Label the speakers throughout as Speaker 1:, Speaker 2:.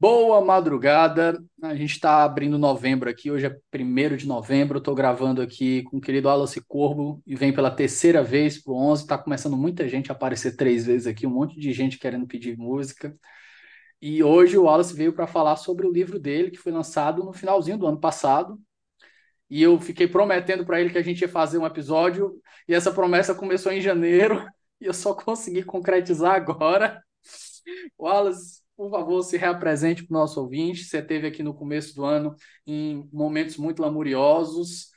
Speaker 1: boa madrugada. A gente está abrindo novembro aqui, hoje é 1 de novembro. Estou gravando aqui com o querido Wallace Corbo e vem pela terceira vez para o 11. Está começando muita gente a aparecer três vezes aqui, um monte de gente querendo pedir música. E hoje o Wallace veio para falar sobre o livro dele, que foi lançado no finalzinho do ano passado. E eu fiquei prometendo para ele que a gente ia fazer um episódio, e essa promessa começou em janeiro e eu só consegui concretizar agora. Wallace, por favor, se reapresente para o nosso ouvinte. Você teve aqui no começo do ano em momentos muito lamuriosos.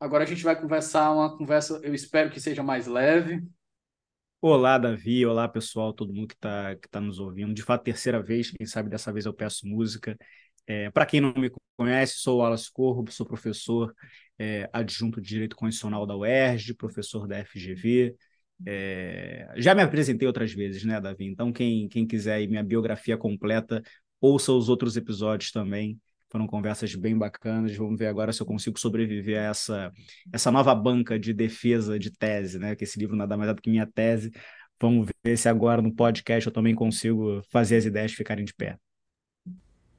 Speaker 1: Agora a gente vai conversar uma conversa, eu espero que seja mais leve.
Speaker 2: Olá, Davi. Olá, pessoal, todo mundo que está que tá nos ouvindo. De fato, terceira vez, quem sabe dessa vez eu peço música. É, Para quem não me conhece, sou o Wallace Corbo, sou professor é, adjunto de Direito Constitucional da UERJ, professor da FGV, é... Já me apresentei outras vezes, né, Davi? Então, quem, quem quiser minha biografia completa, ouça os outros episódios também. Foram conversas bem bacanas. Vamos ver agora se eu consigo sobreviver a essa, essa nova banca de defesa de tese, né? Que esse livro nada mais é do que minha tese. Vamos ver se agora no podcast eu também consigo fazer as ideias ficarem de pé.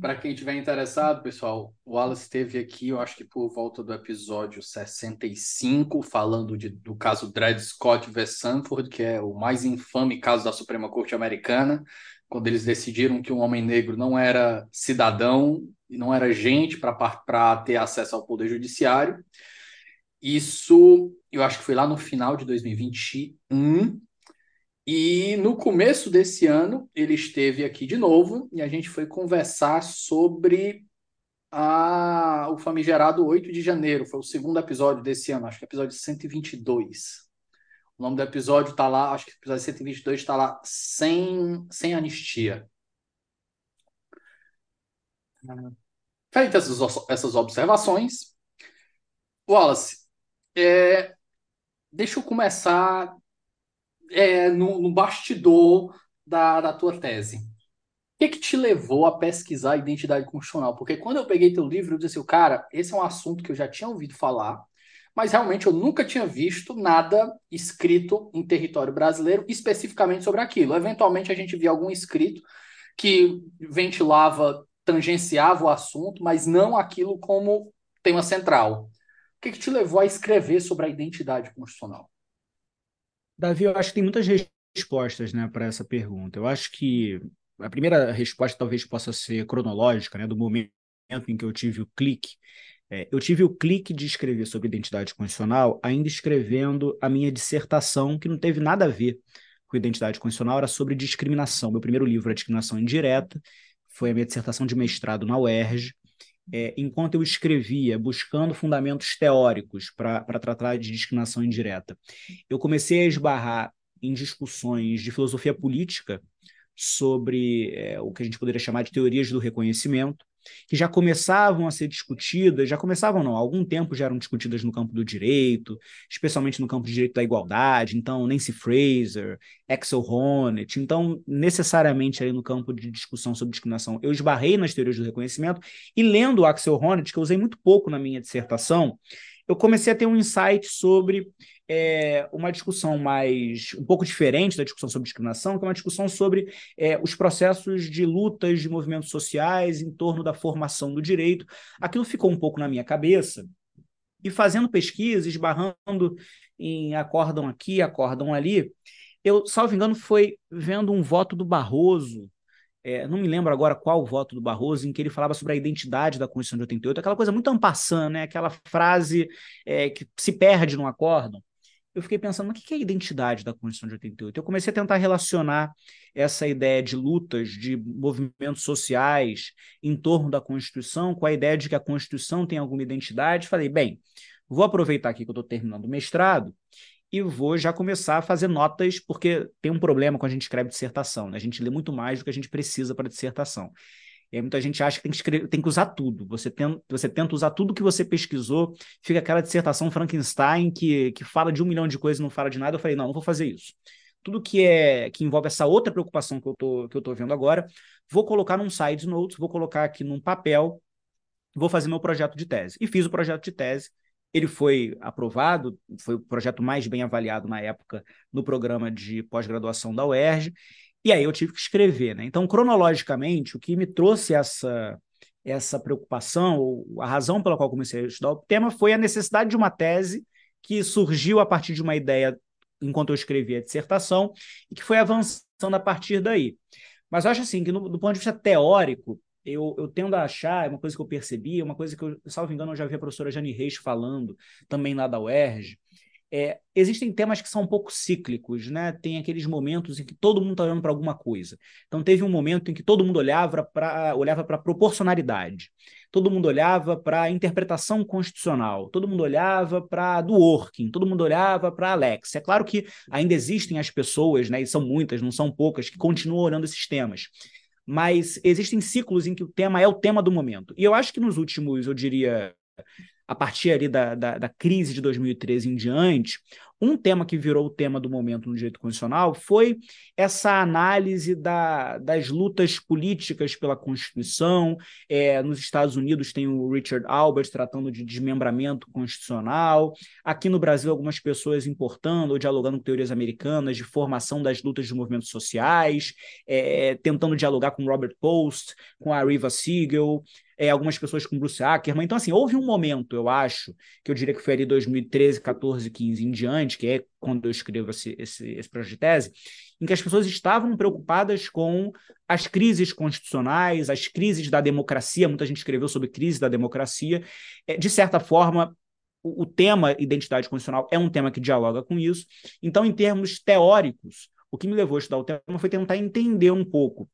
Speaker 1: Para quem tiver interessado, pessoal, o Wallace esteve aqui, eu acho que por volta do episódio 65, falando de, do caso Dred Scott v. Sanford, que é o mais infame caso da Suprema Corte Americana, quando eles decidiram que um homem negro não era cidadão e não era gente para ter acesso ao poder judiciário. Isso, eu acho que foi lá no final de 2021, e no começo desse ano, ele esteve aqui de novo e a gente foi conversar sobre a, o famigerado 8 de janeiro. Foi o segundo episódio desse ano, acho que é episódio 122. O nome do episódio está lá, acho que o episódio 122 está lá, sem, sem anistia. Feitas essas, essas observações, Wallace, é, deixa eu começar é, no, no, bastidor da, da tua tese. O que, que te levou a pesquisar a identidade constitucional? Porque quando eu peguei teu livro, eu disse assim, cara, esse é um assunto que eu já tinha ouvido falar, mas realmente eu nunca tinha visto nada escrito em território brasileiro especificamente sobre aquilo. Eventualmente a gente via algum escrito que ventilava, tangenciava o assunto, mas não aquilo como tema central. O que, que te levou a escrever sobre a identidade constitucional?
Speaker 2: Davi, eu acho que tem muitas respostas né, para essa pergunta. Eu acho que a primeira resposta talvez possa ser cronológica, né, do momento em que eu tive o clique. É, eu tive o clique de escrever sobre identidade constitucional ainda escrevendo a minha dissertação, que não teve nada a ver com identidade constitucional, era sobre discriminação. Meu primeiro livro é Discriminação Indireta, foi a minha dissertação de mestrado na UERJ, é, enquanto eu escrevia, buscando fundamentos teóricos para tratar de discriminação indireta, eu comecei a esbarrar em discussões de filosofia política sobre é, o que a gente poderia chamar de teorias do reconhecimento, que já começavam a ser discutidas, já começavam não, há algum tempo já eram discutidas no campo do direito, especialmente no campo do direito da igualdade, então Nancy Fraser, Axel Honneth, então necessariamente aí no campo de discussão sobre discriminação, eu esbarrei nas teorias do reconhecimento e lendo o Axel Honneth, que eu usei muito pouco na minha dissertação, eu comecei a ter um insight sobre é, uma discussão mais um pouco diferente da discussão sobre discriminação, que é uma discussão sobre é, os processos de lutas de movimentos sociais em torno da formação do direito. Aquilo ficou um pouco na minha cabeça e fazendo pesquisa, esbarrando em acordam aqui, acordam ali, eu, salvo engano, foi vendo um voto do Barroso é, não me lembro agora qual o voto do Barroso, em que ele falava sobre a identidade da Constituição de 88, aquela coisa muito ampassã, né? aquela frase é, que se perde num acórdão eu fiquei pensando, o que é a identidade da Constituição de 88? Eu comecei a tentar relacionar essa ideia de lutas, de movimentos sociais em torno da Constituição com a ideia de que a Constituição tem alguma identidade. Falei, bem, vou aproveitar aqui que eu estou terminando o mestrado e vou já começar a fazer notas, porque tem um problema quando a gente escreve dissertação, né? A gente lê muito mais do que a gente precisa para dissertação. E aí muita gente acha que tem que, escrever, tem que usar tudo. Você tenta, você tenta usar tudo que você pesquisou, fica aquela dissertação Frankenstein que, que fala de um milhão de coisas e não fala de nada. Eu falei, não, não vou fazer isso. Tudo que é que envolve essa outra preocupação que eu tô, que eu tô vendo agora, vou colocar num side notes, vou colocar aqui num papel, vou fazer meu projeto de tese. E fiz o projeto de tese. Ele foi aprovado, foi o projeto mais bem avaliado na época no programa de pós-graduação da UERJ. E aí eu tive que escrever, né? Então, cronologicamente, o que me trouxe essa essa preocupação, a razão pela qual comecei a estudar o tema foi a necessidade de uma tese que surgiu a partir de uma ideia enquanto eu escrevia a dissertação e que foi avançando a partir daí. Mas eu acho assim que, no, do ponto de vista teórico, eu, eu tendo a achar, é uma coisa que eu percebi, é uma coisa que, eu, salvo engano, eu já vi a professora Jane Reis falando, também lá da UERJ, é, existem temas que são um pouco cíclicos, né? Tem aqueles momentos em que todo mundo está olhando para alguma coisa. Então teve um momento em que todo mundo olhava para olhava para proporcionalidade, todo mundo olhava para a interpretação constitucional, todo mundo olhava para do working, todo mundo olhava para Alex. É claro que ainda existem as pessoas, né? E são muitas, não são poucas, que continuam olhando esses temas. Mas existem ciclos em que o tema é o tema do momento. E eu acho que nos últimos, eu diria, a partir ali da, da, da, crise de 2013 em diante, um tema que virou o tema do momento no direito constitucional foi essa análise da, das lutas políticas pela Constituição. É, nos Estados Unidos tem o Richard Albert tratando de desmembramento constitucional. Aqui no Brasil, algumas pessoas importando ou dialogando com teorias americanas de formação das lutas de movimentos sociais, é, tentando dialogar com Robert Post, com a Riva Siegel é, algumas pessoas com Bruce Ackerman. Então, assim, houve um momento, eu acho, que eu diria que foi ali 2013, 14, 15 em diante, que é quando eu escrevo esse, esse, esse projeto de tese, em que as pessoas estavam preocupadas com as crises constitucionais, as crises da democracia, muita gente escreveu sobre crise da democracia. É, de certa forma, o, o tema identidade constitucional é um tema que dialoga com isso. Então, em termos teóricos, o que me levou a estudar o tema foi tentar entender um pouco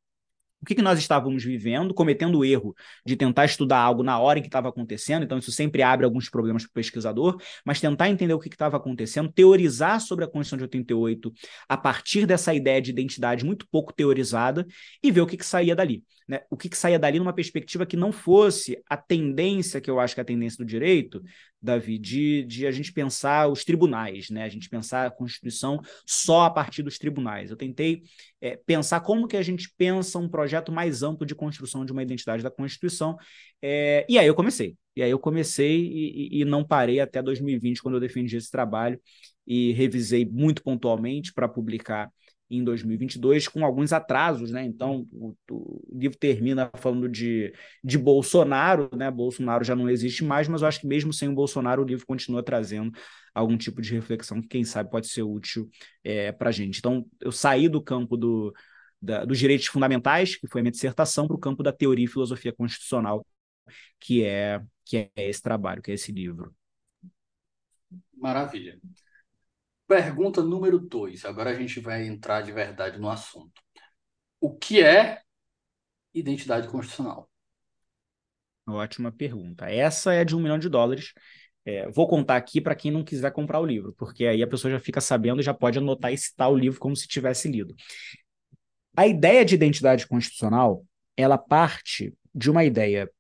Speaker 2: o que, que nós estávamos vivendo, cometendo o erro de tentar estudar algo na hora em que estava acontecendo, então isso sempre abre alguns problemas para o pesquisador, mas tentar entender o que estava acontecendo, teorizar sobre a Constituição de 88 a partir dessa ideia de identidade muito pouco teorizada e ver o que, que saía dali. Né? O que, que saía dali numa perspectiva que não fosse a tendência, que eu acho que é a tendência do direito, Davi, de, de a gente pensar os tribunais, né? a gente pensar a Constituição só a partir dos tribunais. Eu tentei é, pensar como que a gente pensa um projeto mais amplo de construção de uma identidade da Constituição, é, e aí eu comecei. E aí eu comecei e, e não parei até 2020, quando eu defendi esse trabalho, e revisei muito pontualmente para publicar em 2022, com alguns atrasos, né? Então, o, o, livro termina falando de, de Bolsonaro, né? Bolsonaro já não existe mais, mas eu acho que mesmo sem o Bolsonaro, o livro continua trazendo algum tipo de reflexão que, quem sabe, pode ser útil é, para a gente. Então, eu saí do campo do, da, dos direitos fundamentais, que foi a minha dissertação, para o campo da teoria e filosofia constitucional, que é, que é esse trabalho, que é esse livro.
Speaker 3: Maravilha. Pergunta número dois. Agora a gente vai entrar de verdade no assunto. O que é identidade constitucional?
Speaker 2: Ótima pergunta. Essa é de um milhão de dólares. É, vou contar aqui para quem não quiser comprar o livro, porque aí a pessoa já fica sabendo e já pode anotar e citar o livro como se tivesse lido. A ideia de identidade constitucional, ela parte de uma ideia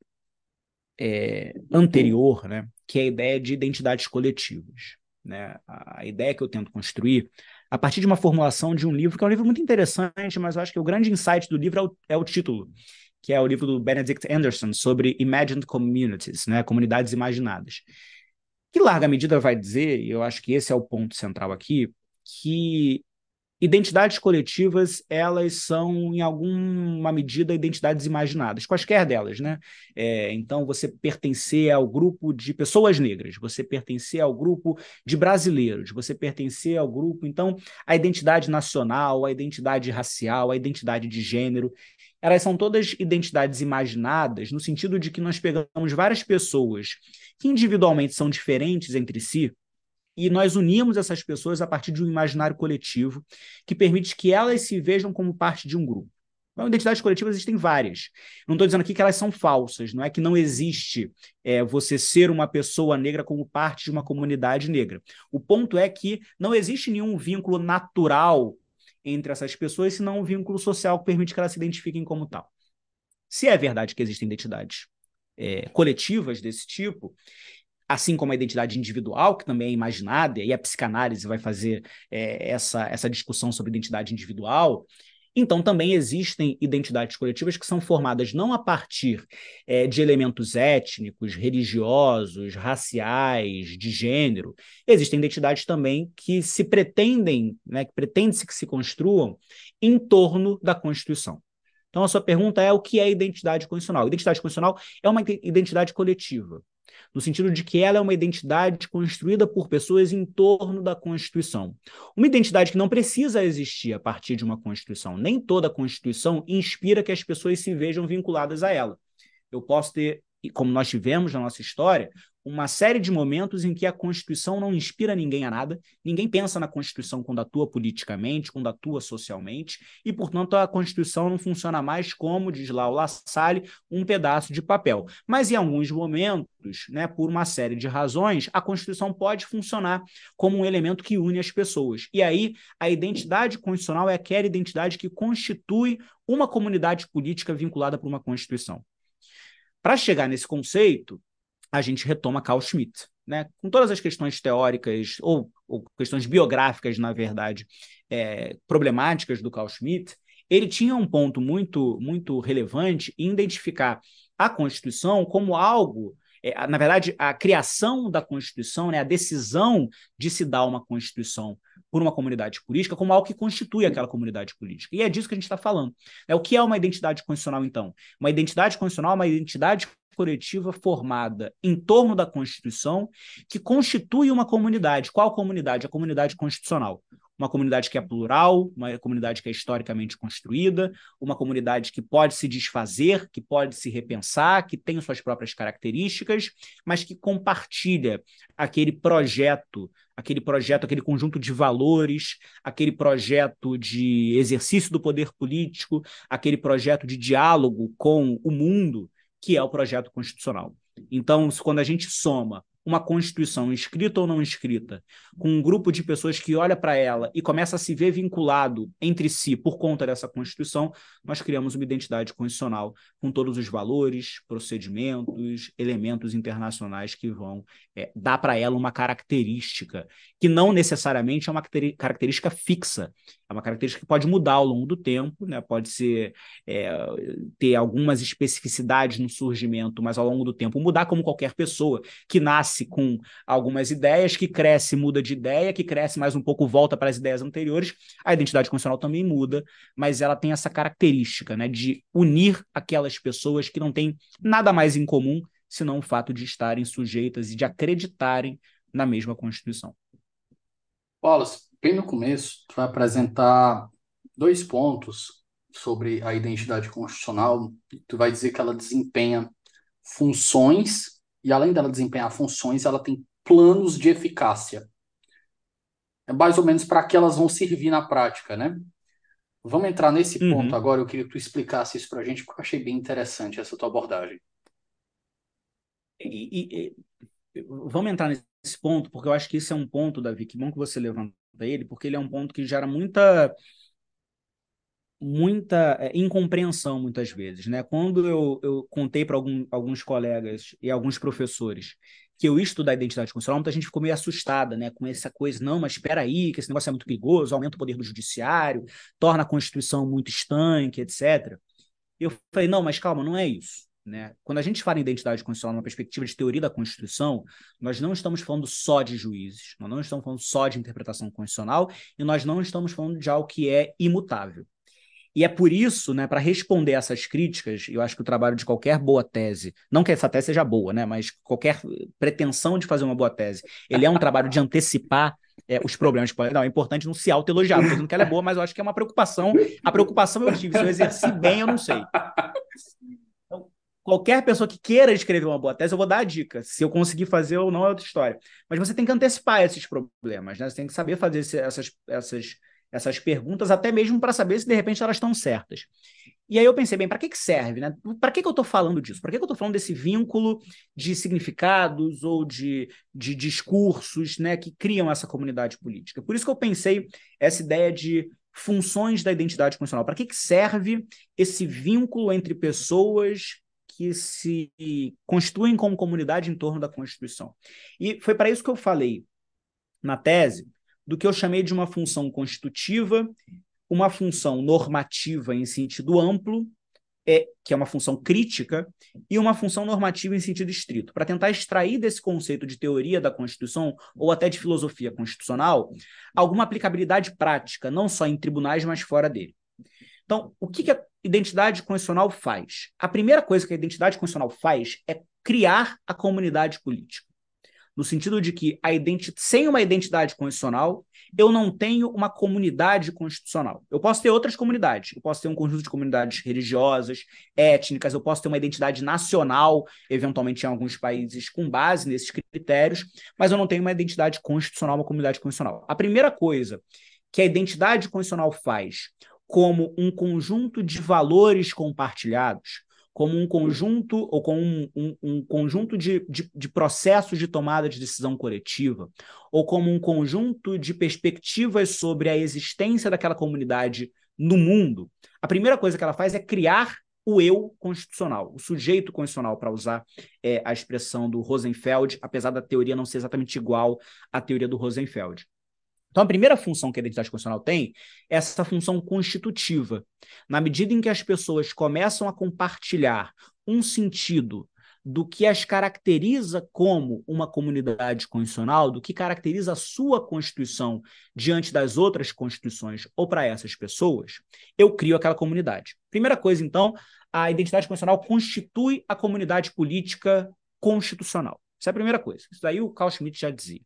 Speaker 2: é, anterior, né, que é a ideia de identidades coletivas. Né? A ideia que eu tento construir a partir de uma formulação de um livro, que é um livro muito interessante, mas eu acho que o grande insight do livro é o, é o título, que é o livro do Benedict Anderson sobre Imagined Communities, né, comunidades imaginadas que larga medida vai dizer, e eu acho que esse é o ponto central aqui, que identidades coletivas elas são em alguma medida identidades imaginadas quaisquer delas né? É, então você pertencer ao grupo de pessoas negras você pertencer ao grupo de brasileiros você pertencer ao grupo então a identidade nacional a identidade racial a identidade de gênero elas são todas identidades imaginadas no sentido de que nós pegamos várias pessoas que individualmente são diferentes entre si, e nós unimos essas pessoas a partir de um imaginário coletivo que permite que elas se vejam como parte de um grupo. Então, identidades coletivas existem várias. Não estou dizendo aqui que elas são falsas, não é que não existe é, você ser uma pessoa negra como parte de uma comunidade negra. O ponto é que não existe nenhum vínculo natural entre essas pessoas, senão um vínculo social que permite que elas se identifiquem como tal. Se é verdade que existem identidades é, coletivas desse tipo, assim como a identidade individual, que também é imaginada, e a psicanálise vai fazer é, essa, essa discussão sobre identidade individual. Então, também existem identidades coletivas que são formadas não a partir é, de elementos étnicos, religiosos, raciais, de gênero. Existem identidades também que se pretendem, né, que pretende-se que se construam em torno da Constituição. Então, a sua pergunta é o que é identidade constitucional? Identidade constitucional é uma identidade coletiva, no sentido de que ela é uma identidade construída por pessoas em torno da Constituição. Uma identidade que não precisa existir a partir de uma Constituição. Nem toda Constituição inspira que as pessoas se vejam vinculadas a ela. Eu posso ter, como nós tivemos na nossa história, uma série de momentos em que a Constituição não inspira ninguém a nada, ninguém pensa na Constituição quando atua politicamente, quando atua socialmente, e, portanto, a Constituição não funciona mais como, diz lá o La Salle, um pedaço de papel. Mas, em alguns momentos, né, por uma série de razões, a Constituição pode funcionar como um elemento que une as pessoas. E aí, a identidade constitucional é aquela identidade que constitui uma comunidade política vinculada por uma Constituição. Para chegar nesse conceito, a gente retoma Carl Schmitt, né? com todas as questões teóricas ou, ou questões biográficas, na verdade, é, problemáticas do Carl Schmitt, ele tinha um ponto muito, muito relevante em identificar a Constituição como algo é, na verdade, a criação da Constituição, né, a decisão de se dar uma Constituição por uma comunidade política como algo que constitui aquela comunidade política. E é disso que a gente está falando. É o que é uma identidade constitucional, então? Uma identidade constitucional é uma identidade coletiva formada em torno da Constituição que constitui uma comunidade. Qual comunidade? A comunidade constitucional. Uma comunidade que é plural, uma comunidade que é historicamente construída, uma comunidade que pode se desfazer, que pode se repensar, que tem suas próprias características, mas que compartilha aquele projeto, aquele projeto, aquele conjunto de valores, aquele projeto de exercício do poder político, aquele projeto de diálogo com o mundo que é o projeto constitucional. Então, quando a gente soma uma Constituição, escrita ou não escrita, com um grupo de pessoas que olha para ela e começa a se ver vinculado entre si por conta dessa Constituição, nós criamos uma identidade constitucional com todos os valores, procedimentos, elementos internacionais que vão é, dar para ela uma característica, que não necessariamente é uma característica fixa, é uma característica que pode mudar ao longo do tempo, né? pode ser é, ter algumas especificidades no surgimento, mas ao longo do tempo mudar como qualquer pessoa que nasce com algumas ideias, que cresce, muda de ideia, que cresce mais um pouco, volta para as ideias anteriores. A identidade constitucional também muda, mas ela tem essa característica né, de unir aquelas pessoas que não têm nada mais em comum senão o fato de estarem sujeitas e de acreditarem na mesma Constituição.
Speaker 3: Wallace, bem no começo, tu vai apresentar dois pontos sobre a identidade constitucional. Tu vai dizer que ela desempenha funções e além dela desempenhar funções, ela tem planos de eficácia. É mais ou menos para que elas vão servir na prática, né? Vamos entrar nesse uhum. ponto agora. Eu queria que tu explicasse isso para a gente, porque eu achei bem interessante essa tua abordagem.
Speaker 2: e, e, vamos entrar nesse ponto, porque eu acho que esse é um ponto, Davi, que bom que você levanta ele, porque ele é um ponto que gera muita muita é, incompreensão muitas vezes, né? Quando eu, eu contei para alguns colegas e alguns professores que eu ia estudar identidade constitucional, muita gente ficou meio assustada, né, com essa coisa, não, mas espera aí, que esse negócio é muito perigoso, aumenta o poder do judiciário, torna a Constituição muito estanque, etc. Eu falei, não, mas calma, não é isso. Né? Quando a gente fala em identidade constitucional numa perspectiva de teoria da Constituição, nós não estamos falando só de juízes, nós não estamos falando só de interpretação constitucional e nós não estamos falando de algo que é imutável. E é por isso, né, para responder essas críticas, eu acho que o trabalho de qualquer boa tese, não que essa tese seja boa, né, mas qualquer pretensão de fazer uma boa tese, ele é um trabalho de antecipar é, os problemas. Não, é importante não se autoelogiar, não dizendo que ela é boa, mas eu acho que é uma preocupação. A preocupação eu tive, se eu exerci bem, eu não sei. Qualquer pessoa que queira escrever uma boa tese, eu vou dar a dica. Se eu conseguir fazer ou não é outra história. Mas você tem que antecipar esses problemas, né? Você tem que saber fazer essas, essas essas perguntas, até mesmo para saber se de repente elas estão certas. E aí eu pensei, bem, para que, que serve? Né? Para que, que eu estou falando disso? Para que, que eu estou falando desse vínculo de significados ou de, de discursos né, que criam essa comunidade política? Por isso que eu pensei essa ideia de funções da identidade constitucional. Para que, que serve esse vínculo entre pessoas que se constituem como comunidade em torno da Constituição? E foi para isso que eu falei na tese do que eu chamei de uma função constitutiva, uma função normativa em sentido amplo, é, que é uma função crítica, e uma função normativa em sentido estrito, para tentar extrair desse conceito de teoria da Constituição ou até de filosofia constitucional alguma aplicabilidade prática, não só em tribunais, mas fora dele. Então, o que, que a identidade constitucional faz? A primeira coisa que a identidade constitucional faz é criar a comunidade política no sentido de que sem uma identidade constitucional, eu não tenho uma comunidade constitucional. Eu posso ter outras comunidades, eu posso ter um conjunto de comunidades religiosas, étnicas, eu posso ter uma identidade nacional, eventualmente em alguns países, com base nesses critérios, mas eu não tenho uma identidade constitucional, uma comunidade constitucional. A primeira coisa que a identidade constitucional faz como um conjunto de valores compartilhados como um conjunto ou como um, um, um conjunto de, de, de, processos de tomada de decisão coletiva, ou como um conjunto de perspectivas sobre a existência daquela comunidade no mundo, a primeira coisa que ela faz é criar o eu constitucional, o sujeito constitucional, para usar é, a expressão do Rosenfeld, apesar da teoria não ser exatamente igual à teoria do Rosenfeld. Então, a primeira função que a identidade constitucional tem é essa função constitutiva. Na medida em que as pessoas começam a compartilhar um sentido do que as caracteriza como uma comunidade constitucional, do que caracteriza a sua Constituição diante das outras constituições ou para essas pessoas, eu crio aquela comunidade. Primeira coisa, então, a identidade constitucional constitui a comunidade política constitucional. Essa é a primeira coisa. Isso daí o Carl Schmitt já dizia.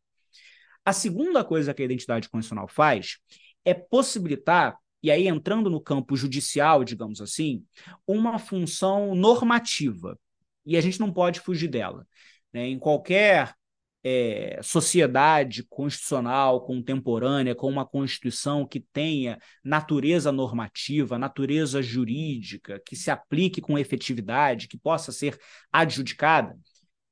Speaker 2: A segunda coisa que a identidade constitucional faz é possibilitar, e aí entrando no campo judicial, digamos assim, uma função normativa. E a gente não pode fugir dela. Né? Em qualquer é, sociedade constitucional contemporânea, com uma constituição que tenha natureza normativa, natureza jurídica, que se aplique com efetividade, que possa ser adjudicada,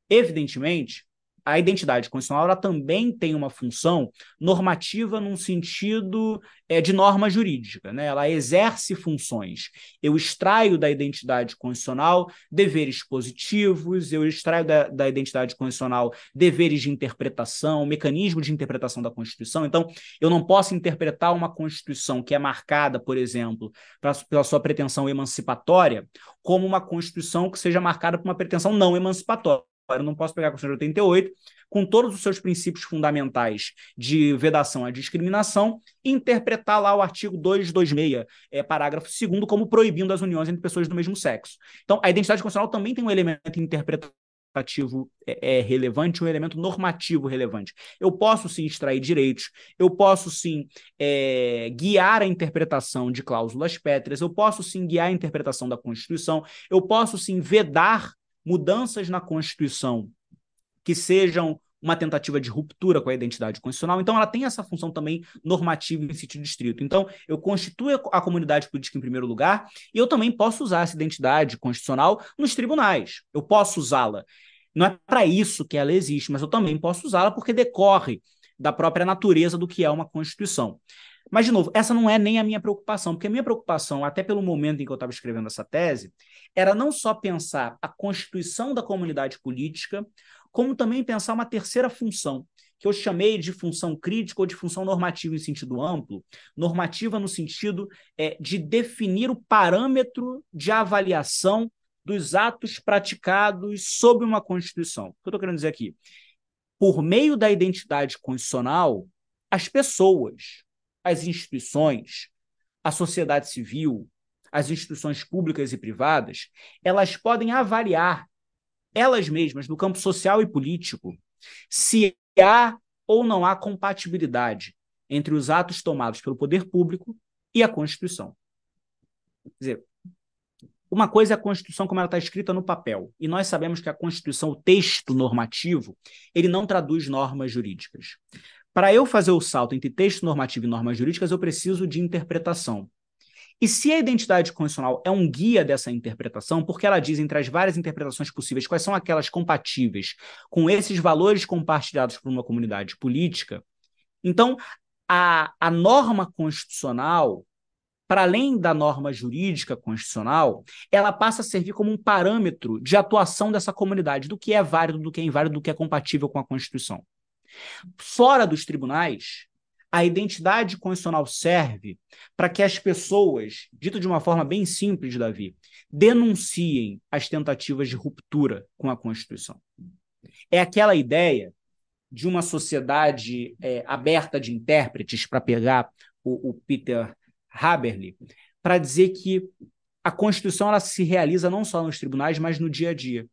Speaker 2: evidentemente, a identidade constitucional ela também tem uma função normativa num sentido é, de norma jurídica. Né? Ela exerce funções. Eu extraio da identidade constitucional deveres positivos, eu extraio da, da identidade constitucional deveres de interpretação, mecanismo de interpretação da Constituição. Então, eu não posso interpretar uma Constituição que é marcada, por exemplo, pra, pela sua pretensão emancipatória, como uma Constituição que seja marcada por uma pretensão não emancipatória eu não posso pegar a Constituição de 88, com todos os seus princípios fundamentais de vedação à discriminação, e interpretar lá o artigo 226, é, parágrafo 2 como proibindo as uniões entre pessoas do mesmo sexo. Então, a identidade constitucional também tem um elemento interpretativo é, é, relevante, um elemento normativo relevante. Eu posso sim extrair direitos, eu posso sim é, guiar a interpretação de cláusulas pétreas, eu posso sim guiar a interpretação da Constituição, eu posso sim vedar mudanças na Constituição que sejam uma tentativa de ruptura com a identidade constitucional. Então, ela tem essa função também normativa em sentido distrito. Então, eu constituo a comunidade política em primeiro lugar e eu também posso usar essa identidade constitucional nos tribunais. Eu posso usá-la Não é para isso que ela existe, mas eu também posso usá-la porque decorre da própria natureza do que é uma Constituição. Mas, de novo, essa não é nem a minha preocupação, porque a minha preocupação, até pelo momento em que eu estava escrevendo essa tese, era não só pensar a constituição da comunidade política, como também pensar uma terceira função, que eu chamei de função crítica ou de função normativa em sentido amplo, normativa no sentido é, de definir o parâmetro de avaliação dos atos praticados sob uma Constituição. O que eu estou querendo dizer aqui? Por meio da identidade constitucional, as pessoas, as instituições, a sociedade civil, as instituições públicas e privadas, elas podem avaliar elas mesmas no campo social e político se há ou não há compatibilidade entre os atos tomados pelo poder público e a Constituição. Quer dizer, uma coisa é a Constituição como ela está escrita no papel, e nós sabemos que a Constituição, o texto normativo, ele não traduz normas jurídicas. Para eu fazer o salto entre texto normativo e normas jurídicas, eu preciso de interpretação. E se a identidade constitucional é um guia dessa interpretação, porque ela diz entre as várias interpretações possíveis quais são aquelas compatíveis com esses valores compartilhados por uma comunidade política, então a, a norma constitucional, para além da norma jurídica constitucional, ela passa a servir como um parâmetro de atuação dessa comunidade, do que é válido, do que é inválido, do que é compatível com a Constituição. Fora dos tribunais, a identidade constitucional serve para que as pessoas, dito de uma forma bem simples, Davi, denunciem as tentativas de ruptura com a Constituição. É aquela ideia de uma sociedade é, aberta de intérpretes, para pegar o, o Peter Haberle, para dizer que a Constituição ela se realiza não só nos tribunais, mas no dia a dia.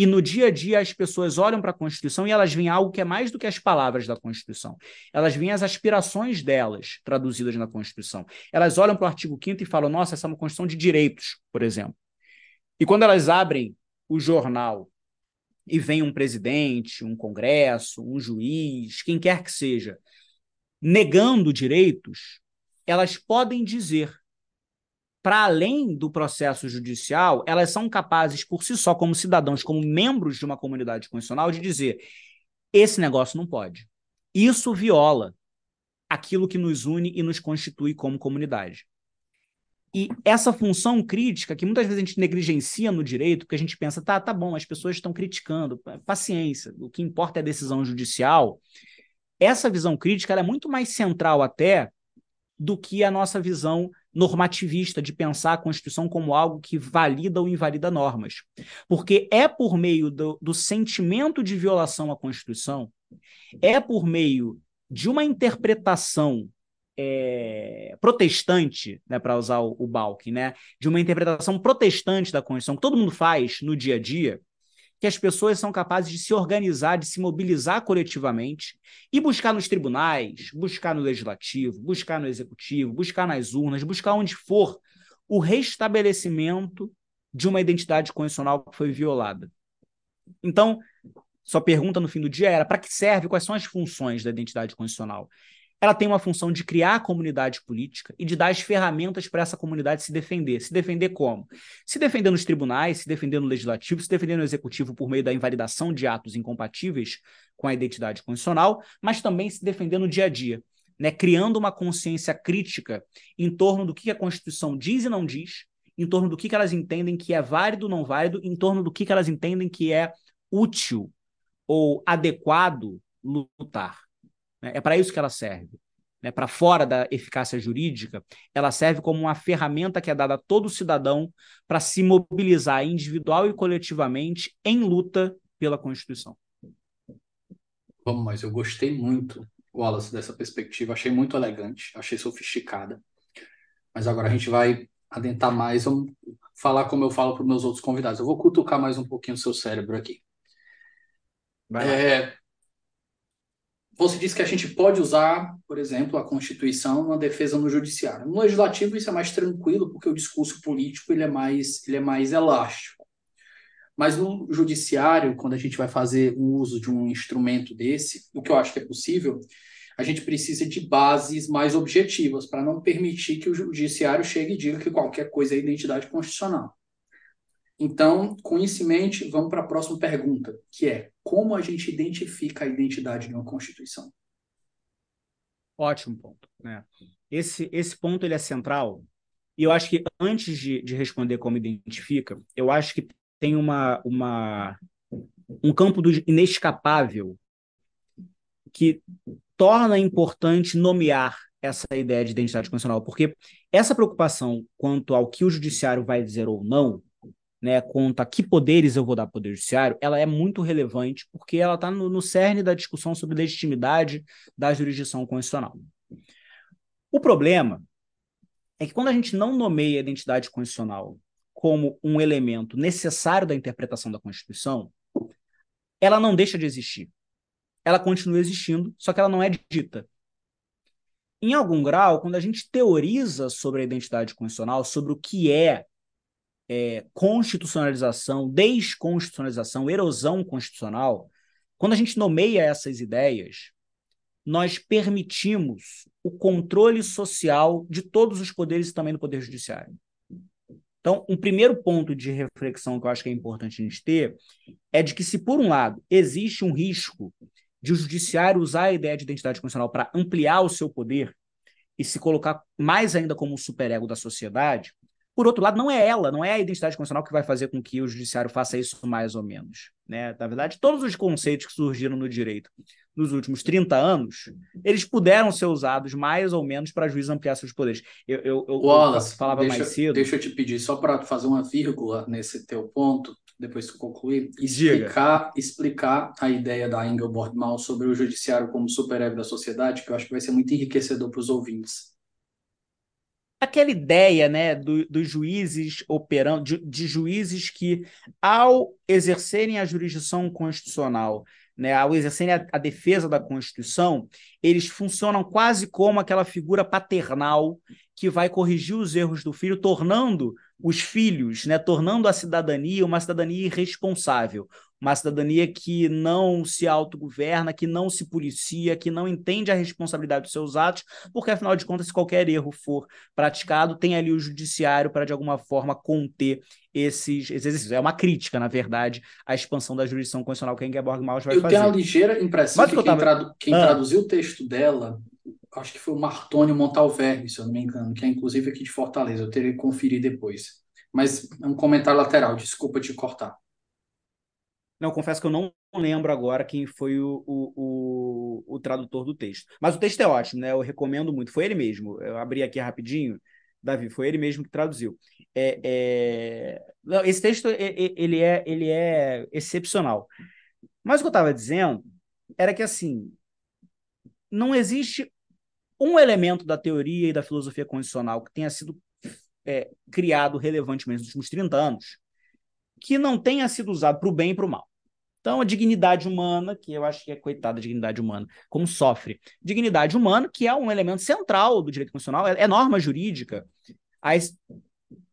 Speaker 2: E no dia a dia as pessoas olham para a Constituição e elas veem algo que é mais do que as palavras da Constituição. Elas veem as aspirações delas traduzidas na Constituição. Elas olham para o artigo 5 e falam: nossa, essa é uma Constituição de direitos, por exemplo. E quando elas abrem o jornal e vem um presidente, um congresso, um juiz, quem quer que seja, negando direitos, elas podem dizer para além do processo judicial, elas são capazes por si só, como cidadãos, como membros de uma comunidade constitucional, de dizer: esse negócio não pode. Isso viola aquilo que nos une e nos constitui como comunidade. E essa função crítica, que muitas vezes a gente negligencia no direito, porque a gente pensa, tá, tá bom, as pessoas estão criticando, paciência, o que importa é a decisão judicial. Essa visão crítica é muito mais central até do que a nossa visão normativista de pensar a Constituição como algo que valida ou invalida normas. Porque é por meio do, do sentimento de violação à Constituição, é por meio de uma interpretação é, protestante, né, para usar o, o né, de uma interpretação protestante da Constituição, que todo mundo faz no dia a dia, que as pessoas são capazes de se organizar, de se mobilizar coletivamente e buscar nos tribunais, buscar no legislativo, buscar no executivo, buscar nas urnas, buscar onde for o restabelecimento de uma identidade constitucional que foi violada. Então, sua pergunta no fim do dia era: para que serve? Quais são as funções da identidade constitucional? Ela tem uma função de criar a comunidade política e de dar as ferramentas para essa comunidade se defender. Se defender como? Se defender nos tribunais, se defender no legislativo, se defender no executivo por meio da invalidação de atos incompatíveis com a identidade constitucional, mas também se defender no dia a dia, né? criando uma consciência crítica em torno do que a Constituição diz e não diz, em torno do que elas entendem que é válido ou não válido, em torno do que elas entendem que é útil ou adequado lutar. Né? É para isso que ela serve. Né? Para fora da eficácia jurídica, ela serve como uma ferramenta que é dada a todo cidadão para se mobilizar individual e coletivamente em luta pela Constituição.
Speaker 3: Vamos, mas eu gostei muito, Wallace, dessa perspectiva. Achei muito elegante, achei sofisticada. Mas agora a gente vai adentrar mais, vamos falar como eu falo para os meus outros convidados. Eu vou cutucar mais um pouquinho o seu cérebro aqui. É, você disse que a gente pode usar, por exemplo, a Constituição numa defesa no judiciário. No legislativo isso é mais tranquilo, porque o discurso político ele é mais, ele é mais elástico. Mas no judiciário, quando a gente vai fazer o uso de um instrumento desse, o que eu acho que é possível, a gente precisa de bases mais objetivas para não permitir que o judiciário chegue e diga que qualquer coisa é identidade constitucional.
Speaker 1: Então, com isso em mente, vamos para a próxima pergunta, que é como a gente identifica a identidade de uma Constituição?
Speaker 2: Ótimo ponto. Né? Esse, esse ponto ele é central. E eu acho que antes de, de responder como identifica, eu acho que tem uma, uma, um campo do inescapável que torna importante nomear essa ideia de identidade constitucional, porque essa preocupação quanto ao que o judiciário vai dizer ou não, né, a que poderes eu vou dar ao poder judiciário, ela é muito relevante porque ela está no, no cerne da discussão sobre legitimidade da jurisdição constitucional. O problema é que quando a gente não nomeia a identidade constitucional como um elemento necessário da interpretação da Constituição, ela não deixa de existir. Ela continua existindo, só que ela não é dita. Em algum grau, quando a gente teoriza sobre a identidade constitucional, sobre o que é é, constitucionalização, desconstitucionalização, erosão constitucional, quando a gente nomeia essas ideias, nós permitimos o controle social de todos os poderes e também do Poder Judiciário. Então, um primeiro ponto de reflexão que eu acho que é importante a gente ter é de que, se por um lado existe um risco de o judiciário usar a ideia de identidade constitucional para ampliar o seu poder e se colocar mais ainda como um superego da sociedade, por outro lado, não é ela, não é a identidade constitucional que vai fazer com que o judiciário faça isso mais ou menos. Né? Na verdade, todos os conceitos que surgiram no direito nos últimos 30 anos, eles puderam ser usados mais ou menos para juiz ampliar seus poderes. Eu, eu, eu,
Speaker 1: Wallace,
Speaker 2: falava
Speaker 1: deixa,
Speaker 2: mais cedo.
Speaker 1: Deixa eu te pedir, só para fazer uma vírgula nesse teu ponto, depois que concluir, explicar, explicar a ideia da Ingeborg Mal sobre o judiciário como superego da sociedade, que eu acho que vai ser muito enriquecedor para os ouvintes
Speaker 2: aquela ideia né, do, dos juízes operando, de, de, juízes que, ao exercerem a jurisdição constitucional, né, ao exercerem a, a, defesa da Constituição, eles funcionam quase como aquela figura paternal que vai corrigir os erros do filho, tornando os filhos, né, tornando a cidadania uma cidadania irresponsável, uma cidadania que não se autogoverna, que não se policia, que não entende a responsabilidade dos seus atos, porque afinal de contas, se qualquer erro for praticado, tem ali o judiciário para de alguma forma conter esses, esses exercícios. É uma crítica, na verdade, à expansão da jurisdição constitucional que a Ingeborg Maus vai
Speaker 1: Eu
Speaker 2: fazer.
Speaker 1: Eu tenho a ligeira impressão Mas que, que quem, tava... tradu... quem ah. traduziu o texto dela acho que foi o Martônio Montalverme, se eu não me engano, que é inclusive aqui de Fortaleza, eu teria que conferir depois. Mas é um comentário lateral, desculpa te cortar.
Speaker 2: Não, confesso que eu não lembro agora quem foi o, o, o, o, tradutor do texto. Mas o texto é ótimo, né? Eu recomendo muito. Foi ele mesmo. Eu abri aqui rapidinho, Davi, foi ele mesmo que traduziu. É, é... Não, esse texto ele é, ele é excepcional. Mas o que eu estava dizendo era que assim não existe um elemento da teoria e da filosofia constitucional que tenha sido é, criado relevantemente nos últimos 30 anos que não tenha sido usado para o bem e para o mal. Então, a dignidade humana, que eu acho que é coitada a dignidade humana, como sofre. Dignidade humana, que é um elemento central do direito constitucional, é, é norma jurídica.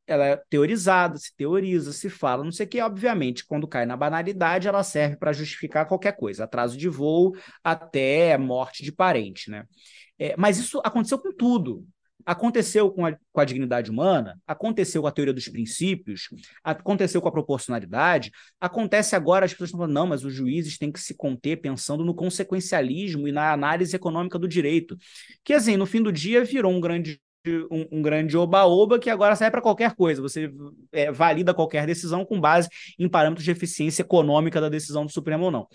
Speaker 2: Ela é teorizada, se teoriza, se fala, não sei o que. Obviamente, quando cai na banalidade, ela serve para justificar qualquer coisa, atraso de voo até morte de parente, né? É, mas isso aconteceu com tudo. Aconteceu com a, com a dignidade humana, aconteceu com a teoria dos princípios, aconteceu com a proporcionalidade, acontece agora, as pessoas estão falando, não, mas os juízes têm que se conter pensando no consequencialismo e na análise econômica do direito. Que, assim, no fim do dia virou um grande um, um, grande oba-oba que agora serve para qualquer coisa. Você é, valida qualquer decisão com base em parâmetros de eficiência econômica da decisão do Supremo ou não.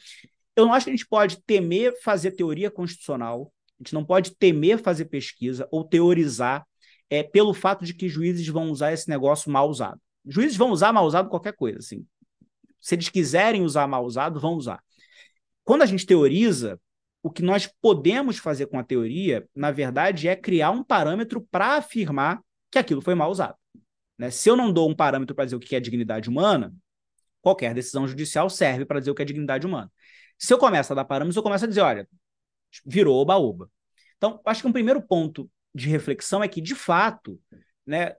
Speaker 2: Eu não acho que a gente pode temer fazer teoria constitucional a gente não pode temer fazer pesquisa ou teorizar é, pelo fato de que juízes vão usar esse negócio mal usado. Juízes vão usar mal usado qualquer coisa, assim. Se eles quiserem usar mal usado, vão usar. Quando a gente teoriza, o que nós podemos fazer com a teoria, na verdade, é criar um parâmetro para afirmar que aquilo foi mal usado. Né? Se eu não dou um parâmetro para dizer o que é dignidade humana, qualquer decisão judicial serve para dizer o que é dignidade humana. Se eu começo a dar parâmetros, eu começo a dizer, olha, virou oba-oba. Então, acho que um primeiro ponto de reflexão é que, de fato, né,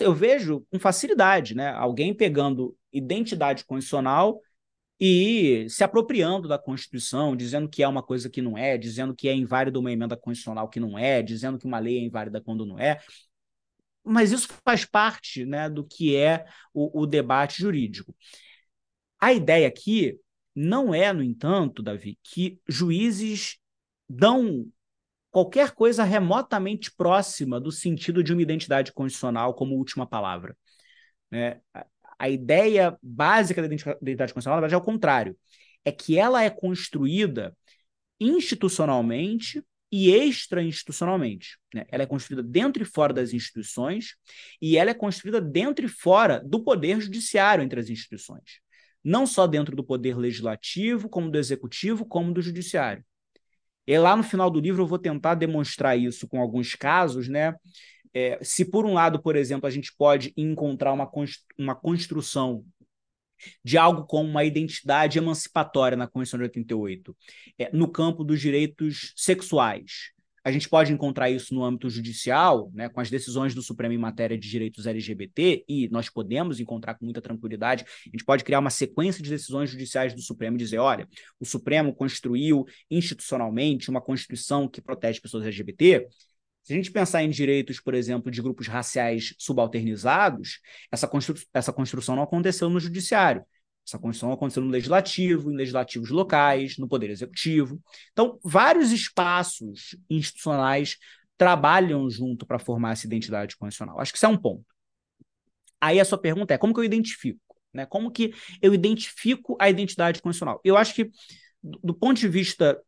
Speaker 2: eu vejo com facilidade né, alguém pegando identidade constitucional e se apropriando da Constituição, dizendo que é uma coisa que não é, dizendo que é inválido uma emenda constitucional que não é, dizendo que uma lei é inválida quando não é. mas isso faz parte né, do que é o, o debate jurídico. A ideia aqui não é, no entanto, Davi, que juízes dão qualquer coisa remotamente próxima do sentido de uma identidade constitucional como última palavra. Né? A ideia básica da identidade constitucional, na verdade, é o contrário. É que ela é construída institucionalmente e extra-institucionalmente. Né? Ela é construída dentro e fora das instituições e ela é construída dentro e fora do poder judiciário entre as instituições. Não só dentro do poder legislativo, como do executivo, como do judiciário. E lá no final do livro eu vou tentar demonstrar isso com alguns casos, né? É, se por um lado, por exemplo, a gente pode encontrar uma, uma construção de algo como uma identidade emancipatória na Convenção de 88, é, no campo dos direitos sexuais. A gente pode encontrar isso no âmbito judicial, né, com as decisões do Supremo em matéria de direitos LGBT, e nós podemos encontrar com muita tranquilidade. A gente pode criar uma sequência de decisões judiciais do Supremo e dizer: olha, o Supremo construiu institucionalmente uma Constituição que protege pessoas LGBT, se a gente pensar em direitos, por exemplo, de grupos raciais subalternizados, essa, constru essa construção não aconteceu no judiciário. Essa construção aconteceu no legislativo, em legislativos locais, no poder executivo. Então, vários espaços institucionais trabalham junto para formar essa identidade constitucional. Acho que isso é um ponto. Aí a sua pergunta é: como que eu identifico? Né? Como que eu identifico a identidade constitucional? Eu acho que, do ponto de vista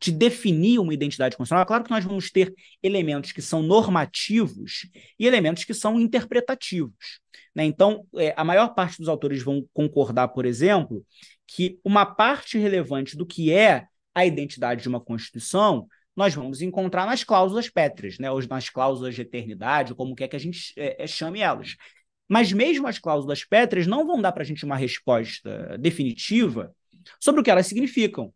Speaker 2: de definir uma identidade constitucional, é claro que nós vamos ter elementos que são normativos e elementos que são interpretativos. Né? Então, é, a maior parte dos autores vão concordar, por exemplo, que uma parte relevante do que é a identidade de uma Constituição nós vamos encontrar nas cláusulas pétreas, né? ou nas cláusulas de eternidade, como quer que a gente é, é, chame elas. Mas mesmo as cláusulas pétreas não vão dar para a gente uma resposta definitiva sobre o que elas significam.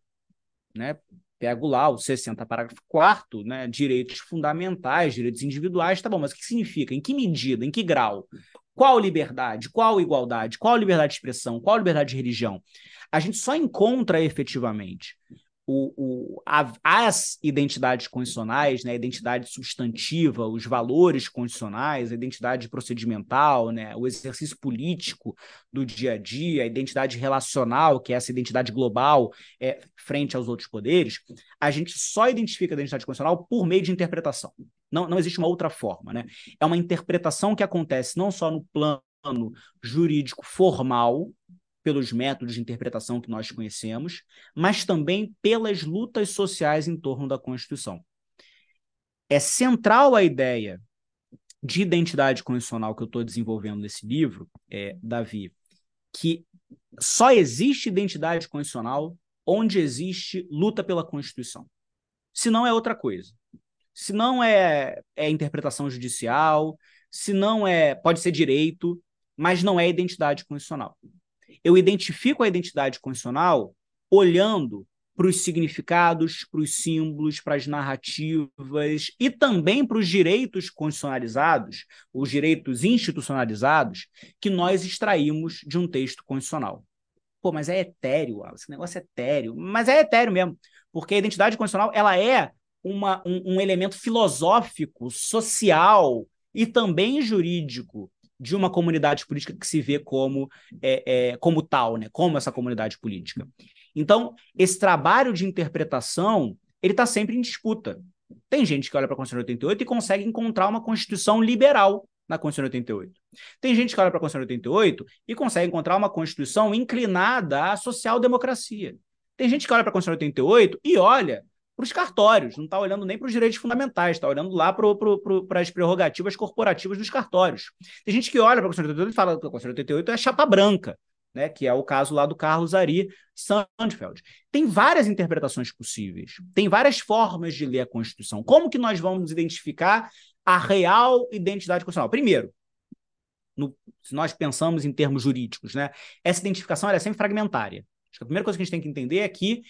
Speaker 2: Né? Pego lá o 60, parágrafo 4 né, direitos fundamentais, direitos individuais, tá bom, mas o que significa? Em que medida? Em que grau? Qual liberdade? Qual igualdade? Qual liberdade de expressão? Qual liberdade de religião? A gente só encontra efetivamente o, o, a, as identidades condicionais, né, a identidade substantiva, os valores condicionais, a identidade procedimental, né, o exercício político do dia a dia, a identidade relacional, que é essa identidade global é, frente aos outros poderes, a gente só identifica a identidade condicional por meio de interpretação. Não, não existe uma outra forma. Né? É uma interpretação que acontece não só no plano jurídico formal, pelos métodos de interpretação que nós conhecemos, mas também pelas lutas sociais em torno da Constituição. É central a ideia de identidade constitucional que eu estou desenvolvendo nesse livro, é, Davi, que só existe identidade constitucional onde existe luta pela Constituição. Se não é outra coisa. Se não é, é interpretação judicial, se não é. pode ser direito, mas não é identidade constitucional eu identifico a identidade constitucional olhando para os significados, para os símbolos, para as narrativas e também para os direitos constitucionalizados, os direitos institucionalizados que nós extraímos de um texto constitucional. Pô, mas é etéreo, esse negócio é etéreo. Mas é etéreo mesmo, porque a identidade constitucional ela é uma, um, um elemento filosófico, social e também jurídico de uma comunidade política que se vê como, é, é, como tal, né? como essa comunidade política. Então, esse trabalho de interpretação ele está sempre em disputa. Tem gente que olha para a Constituição de 88 e consegue encontrar uma Constituição liberal na Constituição de 88. Tem gente que olha para a Constituição de 88 e consegue encontrar uma Constituição inclinada à social-democracia. Tem gente que olha para a Constituição de 88 e olha para os cartórios, não está olhando nem para os direitos fundamentais, está olhando lá para as prerrogativas corporativas dos cartórios. Tem gente que olha para a Constituição 88 e fala que a Constituição 88 é chapa branca, né, que é o caso lá do Carlos Ari Sandfeld. Tem várias interpretações possíveis, tem várias formas de ler a Constituição. Como que nós vamos identificar a real identidade constitucional? Primeiro, no, se nós pensamos em termos jurídicos, né, essa identificação é sempre fragmentária. Acho que a primeira coisa que a gente tem que entender é que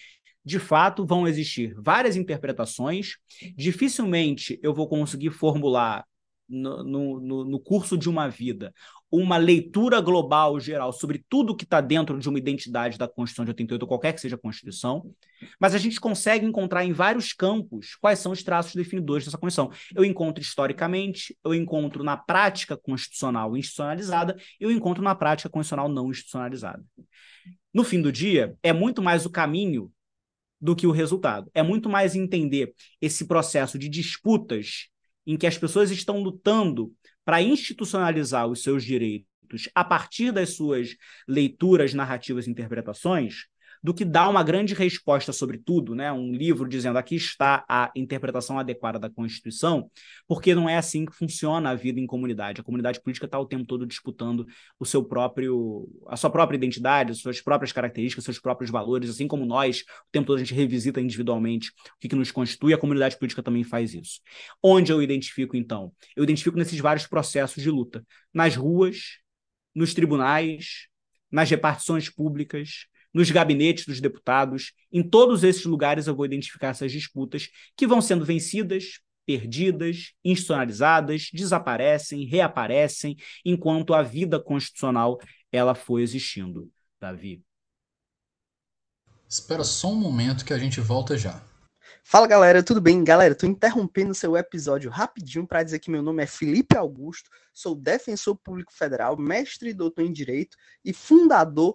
Speaker 2: de fato, vão existir várias interpretações. Dificilmente eu vou conseguir formular no, no, no curso de uma vida uma leitura global geral sobre tudo que está dentro de uma identidade da Constituição de 88, qualquer que seja a Constituição, mas a gente consegue encontrar em vários campos quais são os traços definidores dessa Constituição. Eu encontro historicamente, eu encontro na prática constitucional institucionalizada, eu encontro na prática constitucional não institucionalizada. No fim do dia, é muito mais o caminho do que o resultado. É muito mais entender esse processo de disputas em que as pessoas estão lutando para institucionalizar os seus direitos a partir das suas leituras, narrativas e interpretações, do que dar uma grande resposta sobre tudo, né? Um livro dizendo aqui está a interpretação adequada da Constituição, porque não é assim que funciona a vida em comunidade. A comunidade política está o tempo todo disputando o seu próprio, a sua própria identidade, as suas próprias características, seus próprios valores, assim como nós, o tempo todo a gente revisita individualmente o que, que nos constitui, a comunidade política também faz isso. Onde eu identifico, então? Eu identifico nesses vários processos de luta, nas ruas, nos tribunais, nas repartições públicas, nos gabinetes dos deputados. Em todos esses lugares eu vou identificar essas disputas que vão sendo vencidas, perdidas, institucionalizadas, desaparecem, reaparecem, enquanto a vida constitucional ela foi existindo. Davi.
Speaker 4: Espera só um momento que a gente volta já.
Speaker 5: Fala galera, tudo bem? Galera, tô interrompendo seu episódio rapidinho para dizer que meu nome é Felipe Augusto, sou defensor público federal, mestre e doutor em direito e fundador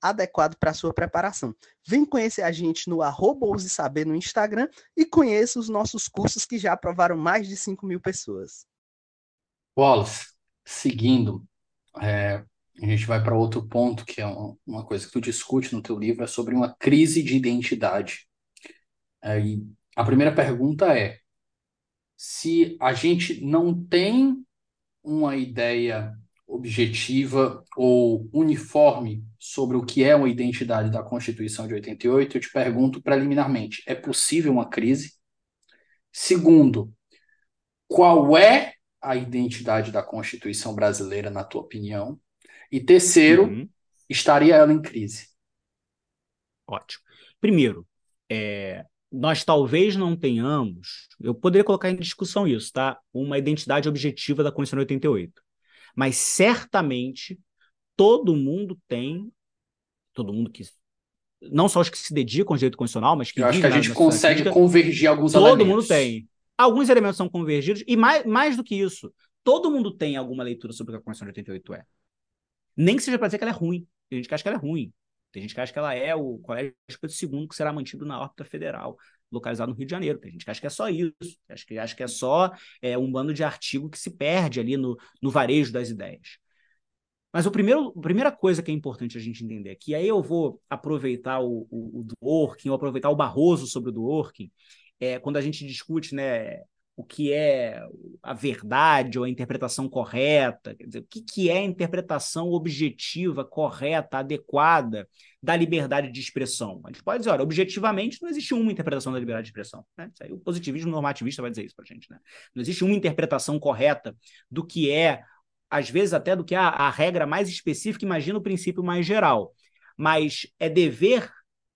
Speaker 5: adequado para sua preparação. Vem conhecer a gente no arroba Saber no Instagram e conheça os nossos cursos que já aprovaram mais de 5 mil pessoas.
Speaker 1: Wallace, seguindo, é, a gente vai para outro ponto, que é uma coisa que tu discute no teu livro, é sobre uma crise de identidade. É, a primeira pergunta é, se a gente não tem uma ideia objetiva ou uniforme sobre o que é uma identidade da Constituição de 88, eu te pergunto preliminarmente: é possível uma crise? Segundo, qual é a identidade da Constituição brasileira, na tua opinião? E terceiro, uhum. estaria ela em crise?
Speaker 2: Ótimo. Primeiro, é, nós talvez não tenhamos, eu poderia colocar em discussão isso, tá? Uma identidade objetiva da Constituição de 88. Mas certamente todo mundo tem, todo mundo que não só os que se dedicam ao direito constitucional, mas que
Speaker 1: eu acho que a gente consegue convergir alguns
Speaker 2: todo
Speaker 1: elementos.
Speaker 2: Todo mundo tem. Alguns elementos são convergidos e mais, mais do que isso, todo mundo tem alguma leitura sobre o que a Constituição de 88 é. Nem que seja para dizer que ela é ruim. Tem gente que acha que ela é ruim. Tem gente que acha que ela é o Colégio Pedro II que será mantido na órbita federal localizado no Rio de Janeiro. Tem gente que acha que é só isso, acha que acha que é só é, um bando de artigo que se perde ali no, no varejo das ideias. Mas o primeiro, a primeira coisa que é importante a gente entender aqui, aí eu vou aproveitar o, o, o Dworkin, ou aproveitar o Barroso sobre o Dworkin, é, quando a gente discute né, o que é a verdade ou a interpretação correta, quer dizer, o que, que é a interpretação objetiva, correta, adequada da liberdade de expressão. A gente pode dizer, olha, objetivamente não existe uma interpretação da liberdade de expressão. Né? Isso aí, o positivismo normativista vai dizer isso para a gente. Né? Não existe uma interpretação correta do que é, às vezes até do que é a, a regra mais específica, imagina o princípio mais geral. Mas é dever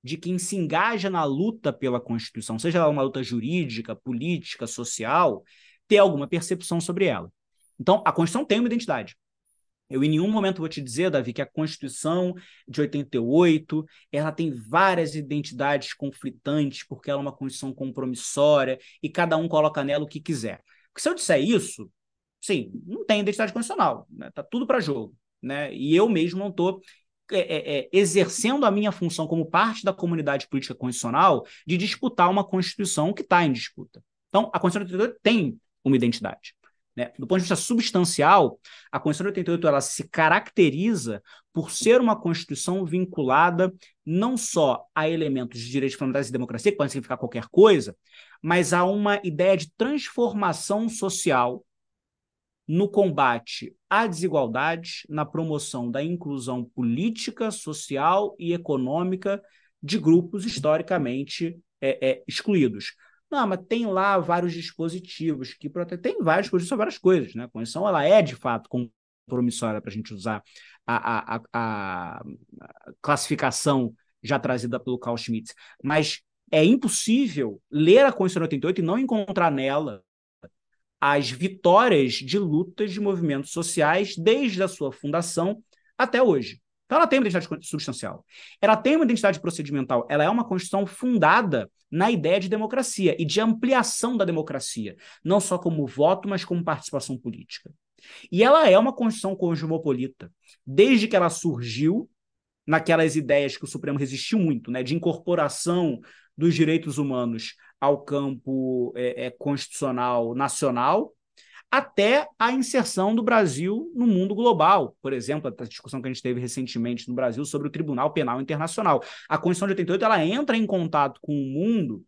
Speaker 2: de quem se engaja na luta pela Constituição, seja ela uma luta jurídica, política, social, ter alguma percepção sobre ela. Então, a Constituição tem uma identidade. Eu em nenhum momento vou te dizer, Davi, que a Constituição de 88, ela tem várias identidades conflitantes, porque ela é uma Constituição compromissória e cada um coloca nela o que quiser. Porque se eu disser isso, sim, não tem identidade constitucional, né? Tá tudo para jogo, né? E eu mesmo não estou é, é, é, exercendo a minha função como parte da comunidade política constitucional de disputar uma Constituição que está em disputa. Então, a Constituição de 88 tem uma identidade. Né? Do ponto de vista substancial, a Constituição de 88 ela se caracteriza por ser uma Constituição vinculada não só a elementos de direitos fundamentais e democracia, que podem significar qualquer coisa, mas a uma ideia de transformação social no combate à desigualdade, na promoção da inclusão política, social e econômica de grupos historicamente é, é, excluídos. Não, mas tem lá vários dispositivos que tem vários dispositivos sobre várias coisas, né? A Constituição ela é de fato compromissória para a gente usar a, a, a, a, classificação já trazida pelo Carl Schmitt, mas é impossível ler a Constituição de 88 e não encontrar nela as vitórias de lutas de movimentos sociais desde a sua fundação até hoje. Então ela tem uma identidade substancial. Ela tem uma identidade procedimental. Ela é uma Constituição fundada na ideia de democracia e de ampliação da democracia, não só como voto, mas como participação política. E ela é uma Constituição cosmopolita. Desde que ela surgiu, naquelas ideias que o Supremo resistiu muito, né, de incorporação dos direitos humanos ao campo é, é, constitucional nacional, até a inserção do Brasil no mundo global. Por exemplo, a discussão que a gente teve recentemente no Brasil sobre o Tribunal Penal Internacional. A Constituição de 88 ela entra em contato com o mundo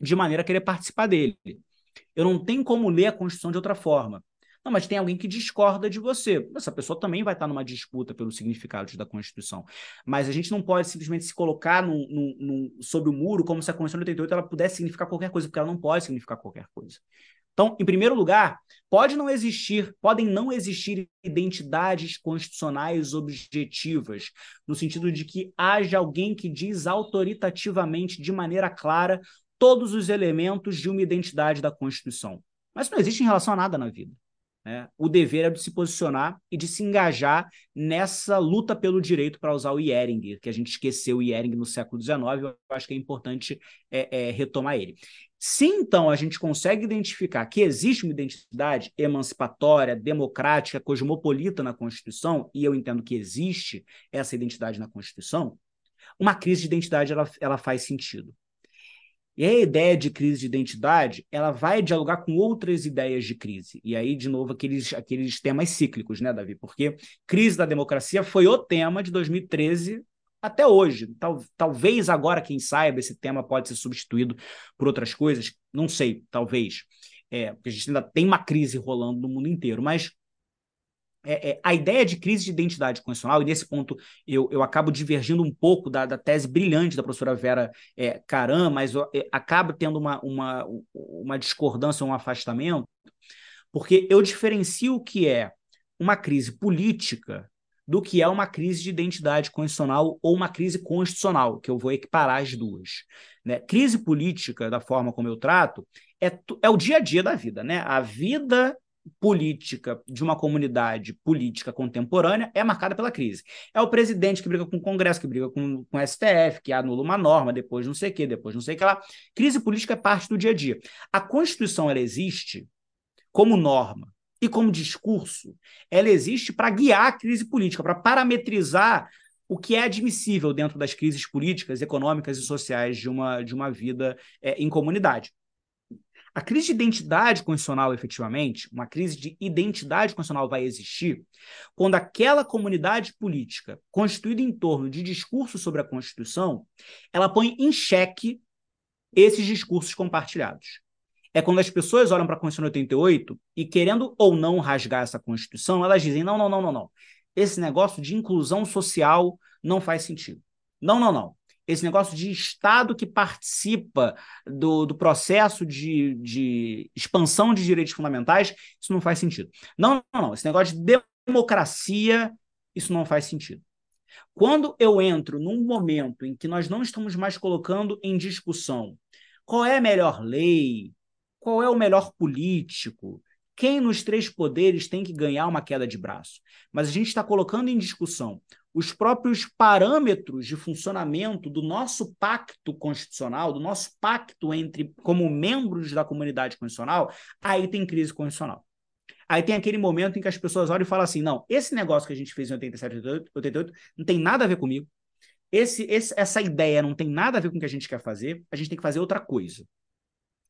Speaker 2: de maneira a querer participar dele. Eu não tenho como ler a Constituição de outra forma. Não, mas tem alguém que discorda de você. Essa pessoa também vai estar numa disputa pelo significado da Constituição. Mas a gente não pode simplesmente se colocar no, no, no, sobre o muro como se a Constituição de 88 ela pudesse significar qualquer coisa, porque ela não pode significar qualquer coisa. Então, em primeiro lugar, pode não existir, podem não existir identidades constitucionais objetivas, no sentido de que haja alguém que diz autoritativamente, de maneira clara, todos os elementos de uma identidade da Constituição. Mas não existe em relação a nada na vida. Né? O dever é de se posicionar e de se engajar nessa luta pelo direito para usar o Iering, que a gente esqueceu o Iering no século XIX, eu acho que é importante é, é, retomar ele. Se então a gente consegue identificar que existe uma identidade emancipatória, democrática, cosmopolita na Constituição, e eu entendo que existe essa identidade na Constituição, uma crise de identidade ela, ela faz sentido. E a ideia de crise de identidade, ela vai dialogar com outras ideias de crise. E aí, de novo, aqueles, aqueles temas cíclicos, né, Davi? Porque crise da democracia foi o tema de 2013 até hoje. Tal, talvez agora, quem saiba, esse tema pode ser substituído por outras coisas. Não sei, talvez. É, porque a gente ainda tem uma crise rolando no mundo inteiro. Mas é, é, a ideia de crise de identidade constitucional, e nesse ponto eu, eu acabo divergindo um pouco da, da tese brilhante da professora Vera é, Caram, mas eu, é, acabo tendo uma, uma, uma discordância, um afastamento, porque eu diferencio o que é uma crise política do que é uma crise de identidade constitucional ou uma crise constitucional, que eu vou equiparar as duas. Né? Crise política, da forma como eu trato, é, é o dia a dia da vida. Né? A vida política de uma comunidade política contemporânea é marcada pela crise. É o presidente que briga com o Congresso, que briga com, com o STF, que anula uma norma, depois não sei o quê, depois não sei o que lá. Crise política é parte do dia a dia. A Constituição ela existe como norma e como discurso, ela existe para guiar a crise política, para parametrizar o que é admissível dentro das crises políticas, econômicas e sociais de uma, de uma vida é, em comunidade. A crise de identidade constitucional, efetivamente, uma crise de identidade constitucional vai existir quando aquela comunidade política constituída em torno de discursos sobre a Constituição, ela põe em xeque esses discursos compartilhados. É quando as pessoas olham para a Constituição de 88 e, querendo ou não rasgar essa Constituição, elas dizem: não, não, não, não, não. Esse negócio de inclusão social não faz sentido. Não, não, não esse negócio de Estado que participa do, do processo de, de expansão de direitos fundamentais, isso não faz sentido. Não, não, não. Esse negócio de democracia, isso não faz sentido. Quando eu entro num momento em que nós não estamos mais colocando em discussão qual é a melhor lei, qual é o melhor político, quem nos três poderes tem que ganhar uma queda de braço, mas a gente está colocando em discussão os próprios parâmetros de funcionamento do nosso pacto constitucional, do nosso pacto entre como membros da comunidade constitucional, aí tem crise constitucional. Aí tem aquele momento em que as pessoas olham e falam assim: não, esse negócio que a gente fez em 87, 88, não tem nada a ver comigo. Esse, esse, essa ideia não tem nada a ver com o que a gente quer fazer, a gente tem que fazer outra coisa.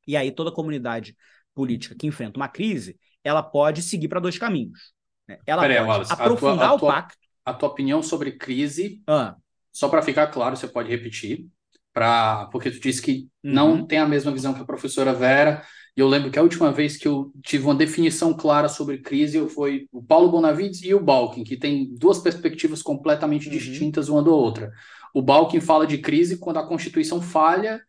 Speaker 2: E aí toda comunidade política que enfrenta uma crise, ela pode seguir para dois caminhos. Né? Ela pode Wallace, aprofundar a tua, a tua... o pacto
Speaker 1: a tua opinião sobre crise. Ah. Só para ficar claro, você pode repetir, pra, porque tu disse que uhum. não tem a mesma visão que a professora Vera E eu lembro que a última vez que eu tive uma definição clara sobre crise foi o Paulo Bonavides e o Balkin, que tem duas perspectivas completamente uhum. distintas uma da outra. O Balkin fala de crise quando a Constituição falha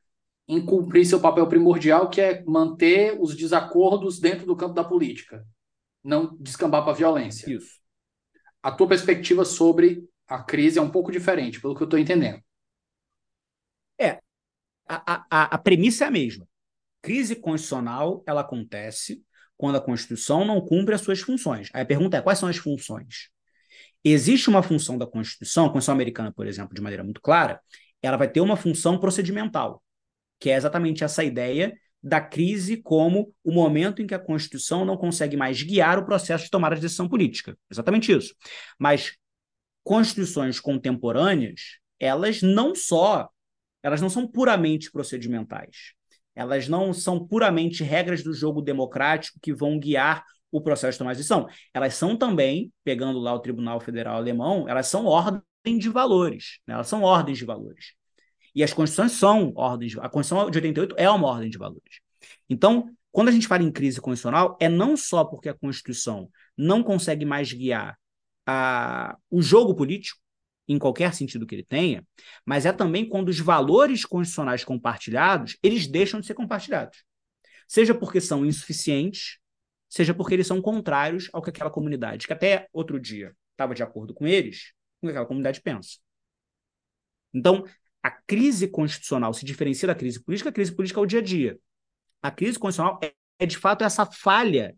Speaker 1: em cumprir seu papel primordial, que é manter os desacordos dentro do campo da política, não descambar para a violência.
Speaker 2: Isso.
Speaker 1: A tua perspectiva sobre a crise é um pouco diferente, pelo que eu estou entendendo.
Speaker 2: É, a, a, a premissa é a mesma. Crise constitucional ela acontece quando a Constituição não cumpre as suas funções. Aí a pergunta é: quais são as funções? Existe uma função da Constituição, a Constituição Americana, por exemplo, de maneira muito clara, ela vai ter uma função procedimental que é exatamente essa ideia da crise como o momento em que a Constituição não consegue mais guiar o processo de tomada de decisão política. Exatamente isso. Mas constituições contemporâneas, elas não só, elas não são puramente procedimentais. Elas não são puramente regras do jogo democrático que vão guiar o processo de tomada de decisão. Elas são também, pegando lá o Tribunal Federal Alemão, elas são ordem de valores, né? elas são ordens de valores. E as constituições são ordens. A Constituição de 88 é uma ordem de valores. Então, quando a gente fala em crise constitucional, é não só porque a Constituição não consegue mais guiar a, o jogo político, em qualquer sentido que ele tenha, mas é também quando os valores constitucionais compartilhados, eles deixam de ser compartilhados. Seja porque são insuficientes, seja porque eles são contrários ao que aquela comunidade, que até outro dia estava de acordo com eles, com o que aquela comunidade pensa. Então, a crise constitucional se diferencia da crise política, a crise política é o dia a dia. A crise constitucional é, é de fato essa falha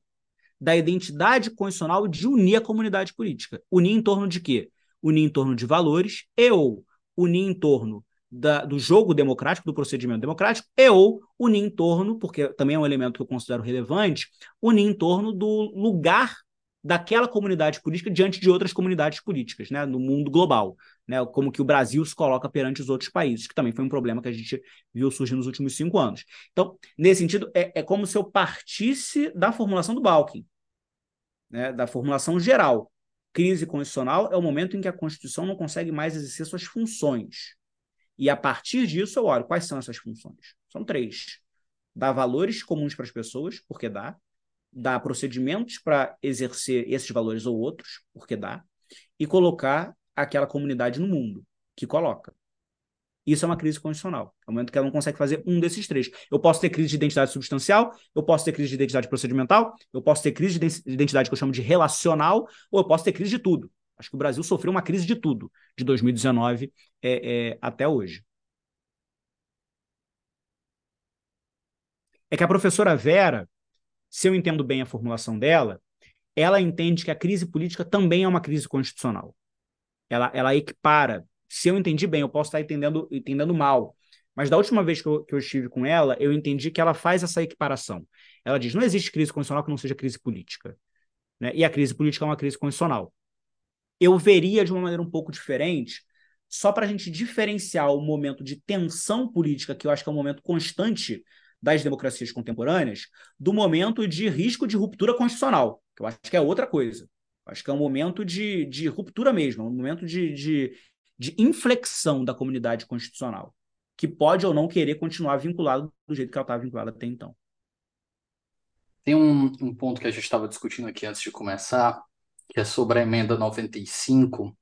Speaker 2: da identidade constitucional de unir a comunidade política. Unir em torno de quê? Unir em torno de valores e ou unir em torno da, do jogo democrático, do procedimento democrático, e ou unir em torno, porque também é um elemento que eu considero relevante, unir em torno do lugar daquela comunidade política diante de outras comunidades políticas, né, no mundo global, né, como que o Brasil se coloca perante os outros países, que também foi um problema que a gente viu surgir nos últimos cinco anos. Então, nesse sentido, é, é como se eu partisse da formulação do Balkin, né, da formulação geral. Crise constitucional é o momento em que a Constituição não consegue mais exercer suas funções. E a partir disso eu olho quais são essas funções. São três. Dar valores comuns para as pessoas, porque dá dar procedimentos para exercer esses valores ou outros, porque dá, e colocar aquela comunidade no mundo, que coloca. Isso é uma crise constitucional. É o momento que ela não consegue fazer um desses três. Eu posso ter crise de identidade substancial, eu posso ter crise de identidade procedimental, eu posso ter crise de identidade que eu chamo de relacional, ou eu posso ter crise de tudo. Acho que o Brasil sofreu uma crise de tudo, de 2019 é, é, até hoje. É que a professora Vera, se eu entendo bem a formulação dela, ela entende que a crise política também é uma crise constitucional. Ela, ela equipara. Se eu entendi bem, eu posso estar entendendo, entendendo mal. Mas da última vez que eu, que eu estive com ela, eu entendi que ela faz essa equiparação. Ela diz: não existe crise constitucional que não seja crise política. Né? E a crise política é uma crise constitucional. Eu veria de uma maneira um pouco diferente, só para a gente diferenciar o momento de tensão política, que eu acho que é um momento constante das democracias contemporâneas do momento de risco de ruptura constitucional, que eu acho que é outra coisa. Eu acho que é um momento de, de ruptura mesmo, um momento de, de, de inflexão da comunidade constitucional, que pode ou não querer continuar vinculado do jeito que ela estava vinculada até então.
Speaker 1: Tem um, um ponto que a gente estava discutindo aqui antes de começar, que é sobre a emenda 95,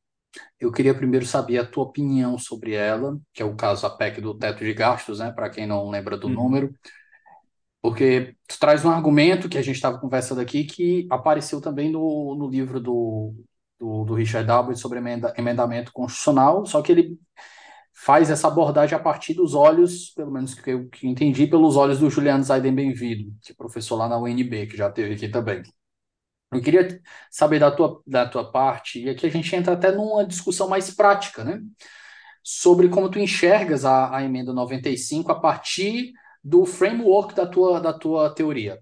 Speaker 1: eu queria primeiro saber a tua opinião sobre ela, que é o caso a PEC do teto de gastos, né, para quem não lembra do uhum. número, porque tu traz um argumento que a gente estava conversando aqui que apareceu também no, no livro do, do, do Richard Albert sobre emenda, emendamento constitucional, só que ele faz essa abordagem a partir dos olhos, pelo menos que eu que entendi, pelos olhos do Juliano Zaiden Bem-vindo, que é professor lá na UNB, que já teve aqui também. Eu queria saber da tua, da tua parte, e aqui a gente entra até numa discussão mais prática, né? Sobre como tu enxergas a, a emenda 95 a partir do framework da tua, da tua teoria.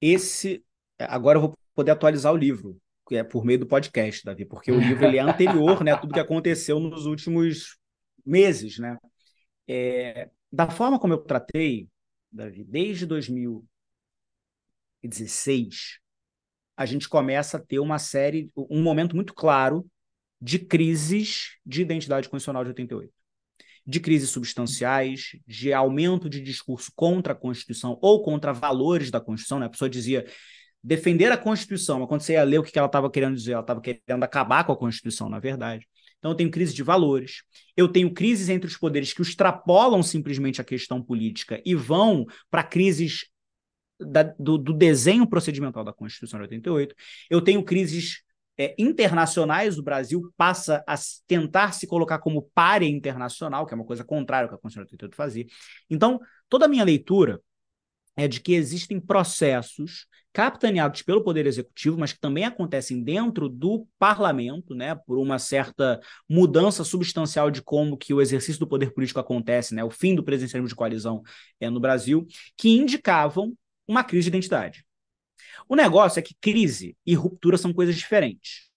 Speaker 2: Esse. Agora eu vou poder atualizar o livro, que é por meio do podcast, Davi, porque o livro ele é anterior, né? A tudo que aconteceu nos últimos meses, né? É, da forma como eu tratei, Davi, desde 2016, a gente começa a ter uma série, um momento muito claro de crises de identidade constitucional de 88. de crises substanciais, de aumento de discurso contra a Constituição ou contra valores da Constituição. Né? A pessoa dizia defender a Constituição, mas quando você ia ler o que ela estava querendo dizer, ela estava querendo acabar com a Constituição, na verdade. Então, eu tenho crise de valores, eu tenho crises entre os poderes que extrapolam simplesmente a questão política e vão para crises da, do, do, desenho procedimental da Constituição de 88, eu tenho crises é, internacionais, o Brasil passa a tentar se colocar como páreo internacional, que é uma coisa contrária ao que a Constituição de 88 fazia. Então, toda a minha leitura é de que existem processos capitaneados pelo Poder Executivo, mas que também acontecem dentro do parlamento, né, por uma certa mudança substancial de como que o exercício do poder político acontece, né, o fim do presidencialismo de coalizão é, no Brasil, que indicavam uma crise de identidade. O negócio é que crise e ruptura são coisas diferentes.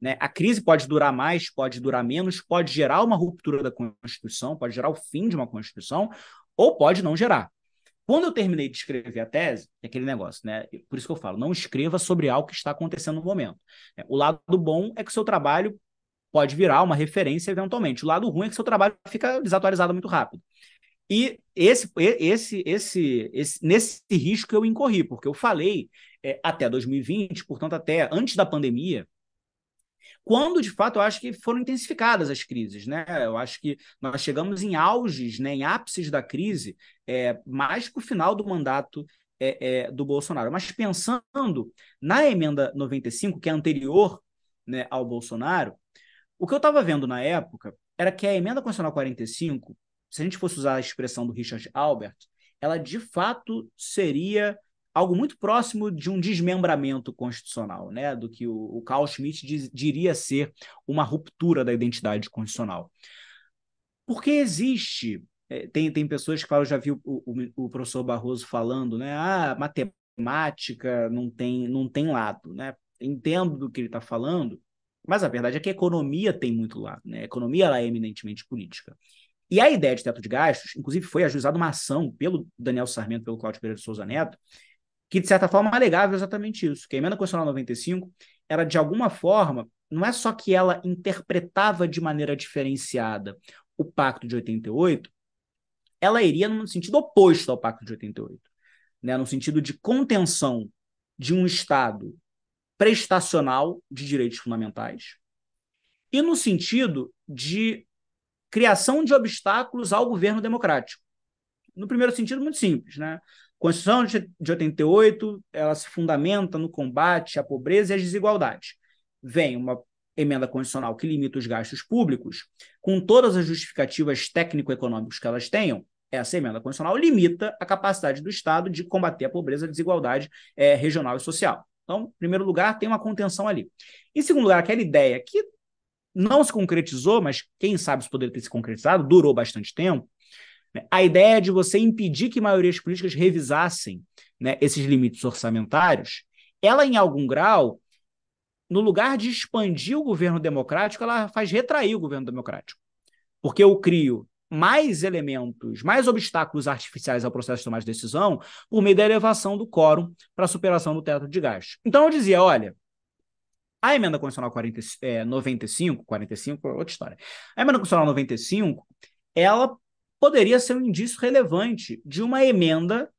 Speaker 2: Né? A crise pode durar mais, pode durar menos, pode gerar uma ruptura da Constituição, pode gerar o fim de uma Constituição, ou pode não gerar. Quando eu terminei de escrever a tese, é aquele negócio, né? Por isso que eu falo, não escreva sobre algo que está acontecendo no momento. O lado bom é que o seu trabalho pode virar uma referência eventualmente. O lado ruim é que seu trabalho fica desatualizado muito rápido. E esse, esse, esse, esse, nesse risco eu incorri, porque eu falei é, até 2020, portanto, até antes da pandemia, quando de fato eu acho que foram intensificadas as crises, né? Eu acho que nós chegamos em auges, né, em ápices da crise, é, mais para o final do mandato é, é, do Bolsonaro. Mas pensando na emenda 95, que é anterior né, ao Bolsonaro, o que eu estava vendo na época era que a emenda constitucional 45 se a gente fosse usar a expressão do Richard Albert, ela de fato seria algo muito próximo de um desmembramento constitucional, né? do que o, o Carl Schmitt diz, diria ser uma ruptura da identidade constitucional. Porque existe. É, tem, tem pessoas que falam, já vi o, o, o, professor Barroso falando, né? Ah, matemática não tem, não tem lado. Né? Entendo do que ele está falando, mas a verdade é que a economia tem muito lado. Né? A economia ela é eminentemente política. E a ideia de teto de gastos, inclusive foi ajuizada uma ação pelo Daniel Sarmento, pelo Cláudio Pereira de Souza Neto, que de certa forma alegava exatamente isso, que a emenda constitucional 95 era de alguma forma, não é só que ela interpretava de maneira diferenciada o Pacto de 88, ela iria no sentido oposto ao Pacto de 88, né, no sentido de contenção de um Estado prestacional de direitos fundamentais e no sentido de criação de obstáculos ao governo democrático. No primeiro sentido, muito simples. Né? A Constituição de 88 ela se fundamenta no combate à pobreza e às desigualdades. Vem uma emenda constitucional que limita os gastos públicos, com todas as justificativas técnico-econômicas que elas tenham, essa emenda constitucional limita a capacidade do Estado de combater a pobreza e a desigualdade é, regional e social. Então, em primeiro lugar, tem uma contenção ali. Em segundo lugar, aquela ideia que não se concretizou, mas quem sabe se poderia ter se concretizado, durou bastante tempo. Né? A ideia de você impedir que maiorias políticas revisassem né, esses limites orçamentários, ela, em algum grau, no lugar de expandir o governo democrático, ela faz retrair o governo democrático. Porque eu crio mais elementos, mais obstáculos artificiais ao processo de tomar de decisão por meio da elevação do quórum para a superação do teto de gastos. Então eu dizia, olha, a emenda constitucional 40, é, 95, 45 é outra história. A emenda constitucional 95, ela poderia ser um indício relevante de uma emenda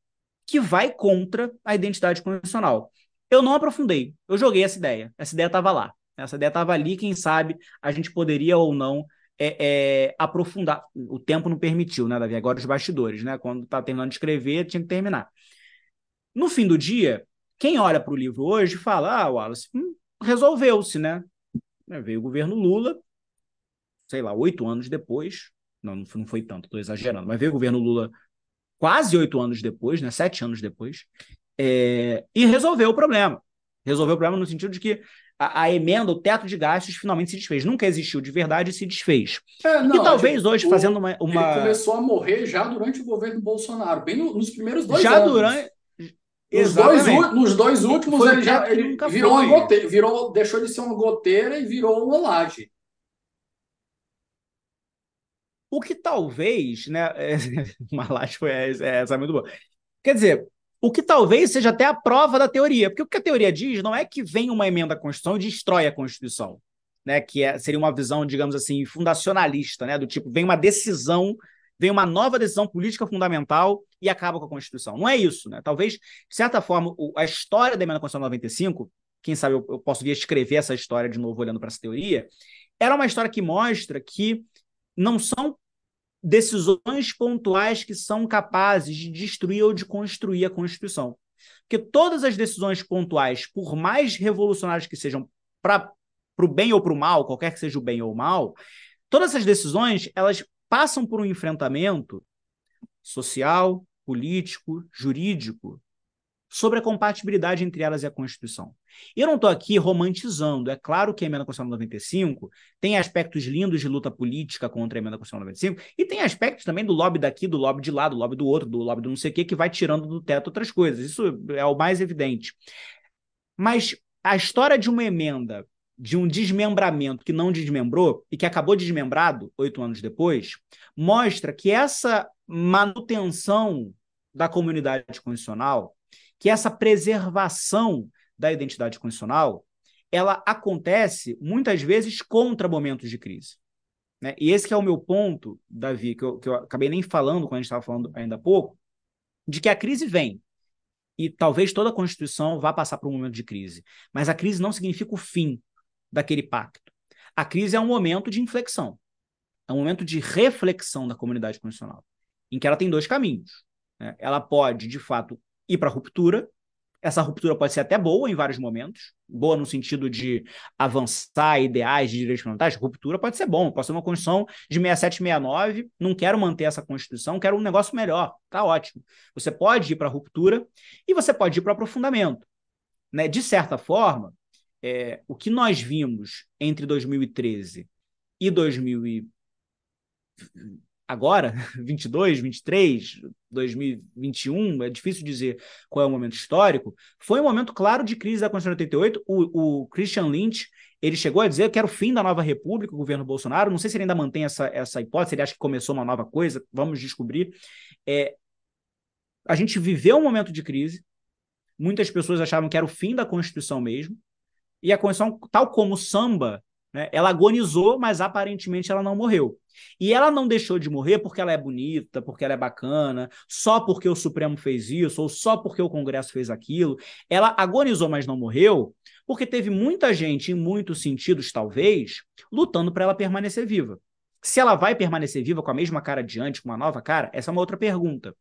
Speaker 2: que vai contra a identidade constitucional. Eu não aprofundei, eu joguei essa ideia. Essa ideia estava lá. Essa ideia estava ali, quem sabe a gente poderia ou não é, é, aprofundar. O tempo não permitiu, né, Davi? Agora os bastidores, né? Quando está terminando de escrever, tinha que terminar. No fim do dia, quem olha para o livro hoje fala: Ah, Wallace, hum, resolveu-se, né? É, veio o governo Lula, sei lá, oito anos depois, não, não foi tanto, estou exagerando, mas veio o governo Lula quase oito anos depois, né? Sete anos depois, é, e resolveu o problema. Resolveu o problema no sentido de que a, a, emenda, o teto de gastos, finalmente se desfez. Nunca existiu de verdade e se desfez. É, não, e talvez hoje, o, fazendo uma, uma,
Speaker 1: Ele começou a morrer já durante o governo Bolsonaro, bem no, nos primeiros dois já anos. Já durante nos dois, nos dois últimos, ele já ele virou foi. uma goteira, virou, deixou de ser uma goteira e virou uma laje.
Speaker 2: O que talvez, né? É, uma laje foi essa, essa é muito boa. Quer dizer, o que talvez seja até a prova da teoria, porque o que a teoria diz não é que vem uma emenda à Constituição e destrói a Constituição. né, que é, seria uma visão, digamos assim, fundacionalista, né, do tipo, vem uma decisão, vem uma nova decisão política fundamental e acaba com a Constituição. Não é isso, né? Talvez, de certa forma, a história da emenda constitucional 95, quem sabe eu, eu posso vir escrever essa história de novo olhando para essa teoria, era uma história que mostra que não são decisões pontuais que são capazes de destruir ou de construir a Constituição. Porque todas as decisões pontuais, por mais revolucionárias que sejam para o bem ou para o mal, qualquer que seja o bem ou o mal, todas essas decisões elas passam por um enfrentamento social, político, jurídico, sobre a compatibilidade entre elas e a Constituição. Eu não estou aqui romantizando. É claro que a emenda constitucional 95 tem aspectos lindos de luta política contra a emenda constitucional 95 e tem aspectos também do lobby daqui, do lobby de lá, do lobby do outro, do lobby do não sei o quê, que vai tirando do teto outras coisas. Isso é o mais evidente. Mas a história de uma emenda, de um desmembramento que não desmembrou e que acabou desmembrado oito anos depois, mostra que essa manutenção da comunidade constitucional que essa preservação da identidade constitucional ela acontece muitas vezes contra momentos de crise. Né? E esse é o meu ponto, Davi, que eu, que eu acabei nem falando quando a gente estava falando ainda há pouco, de que a crise vem. E talvez toda a Constituição vá passar por um momento de crise. Mas a crise não significa o fim daquele pacto. A crise é um momento de inflexão. É um momento de reflexão da comunidade constitucional, em que ela tem dois caminhos. Né? Ela pode, de fato, ir para a ruptura. Essa ruptura pode ser até boa em vários momentos, boa no sentido de avançar ideais de direitos fundamentais. Ruptura pode ser bom, pode ser uma Constituição de 67, 69, não quero manter essa Constituição, quero um negócio melhor, tá ótimo. Você pode ir para a ruptura e você pode ir para o aprofundamento. Né? De certa forma, é, o que nós vimos entre 2013 e 2000 agora, 22, 23, 2021, é difícil dizer qual é o momento histórico, foi um momento claro de crise da Constituição de 88. O, o Christian Lynch ele chegou a dizer que era o fim da nova república, o governo Bolsonaro. Não sei se ele ainda mantém essa, essa hipótese, ele acha que começou uma nova coisa, vamos descobrir. É, a gente viveu um momento de crise, muitas pessoas achavam que era o fim da Constituição mesmo, e a Constituição, tal como o samba, né, ela agonizou, mas aparentemente ela não morreu. E ela não deixou de morrer porque ela é bonita, porque ela é bacana, só porque o Supremo fez isso, ou só porque o Congresso fez aquilo. Ela agonizou, mas não morreu, porque teve muita gente, em muitos sentidos, talvez, lutando para ela permanecer viva. Se ela vai permanecer viva com a mesma cara de antes, com uma nova cara, essa é uma outra pergunta.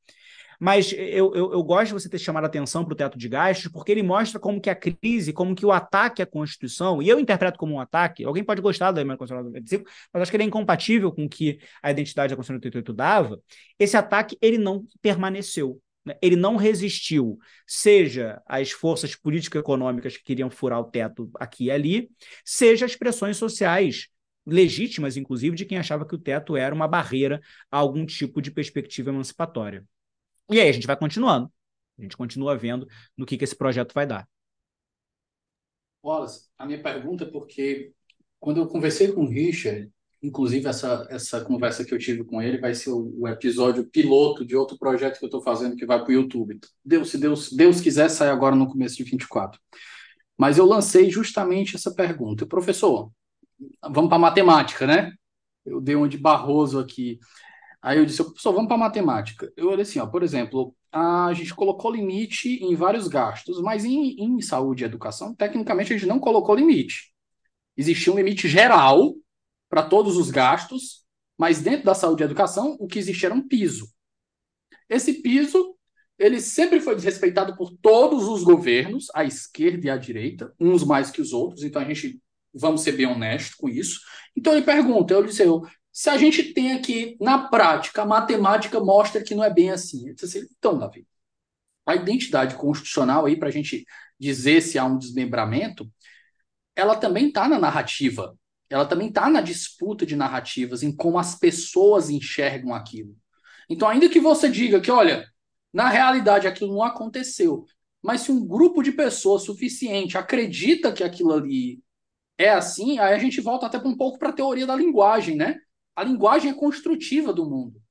Speaker 2: Mas eu, eu, eu gosto de você ter chamado a atenção para o teto de gastos, porque ele mostra como que a crise, como que o ataque à Constituição, e eu interpreto como um ataque, alguém pode gostar da emenda constitucional de 95, mas acho que ele é incompatível com o que a identidade da Constituição de 88 dava, esse ataque ele não permaneceu né? ele não resistiu, seja às forças político-econômicas que queriam furar o teto aqui e ali, seja às pressões sociais legítimas, inclusive, de quem achava que o teto era uma barreira a algum tipo de perspectiva emancipatória. E aí a gente vai continuando. A gente continua vendo no que, que esse projeto vai dar.
Speaker 1: Wallace, a minha pergunta é porque quando eu conversei com o Richard, inclusive essa, essa conversa que eu tive com ele vai ser o, o episódio piloto de outro projeto que eu estou fazendo que vai para o YouTube. Deus, se Deus, Deus quiser, sai agora no começo de 24. Mas eu lancei justamente essa pergunta. Professor, vamos para matemática, né? Eu dei uma de Barroso aqui. Aí eu disse, professor, vamos para matemática. Eu olhei assim, ó, por exemplo, a gente colocou limite em vários gastos, mas em, em saúde e educação, tecnicamente a gente não colocou limite. Existia um limite geral para todos os gastos, mas dentro da saúde e educação, o que existia era um piso. Esse piso, ele sempre foi desrespeitado por todos os governos, à esquerda e à direita, uns mais que os outros, então a gente, vamos ser bem honestos com isso. Então ele pergunta, eu disse, eu, se a gente tem aqui, na prática, a matemática mostra que não é bem assim. então, Davi, a identidade constitucional aí, para a gente dizer se há um desmembramento, ela também está na narrativa. Ela também está na disputa de narrativas, em como as pessoas enxergam aquilo. Então, ainda que você diga que, olha, na realidade aquilo não aconteceu, mas se um grupo de pessoas suficiente acredita que aquilo ali é assim, aí a gente volta até um pouco para a teoria da linguagem, né? A linguagem é construtiva do mundo.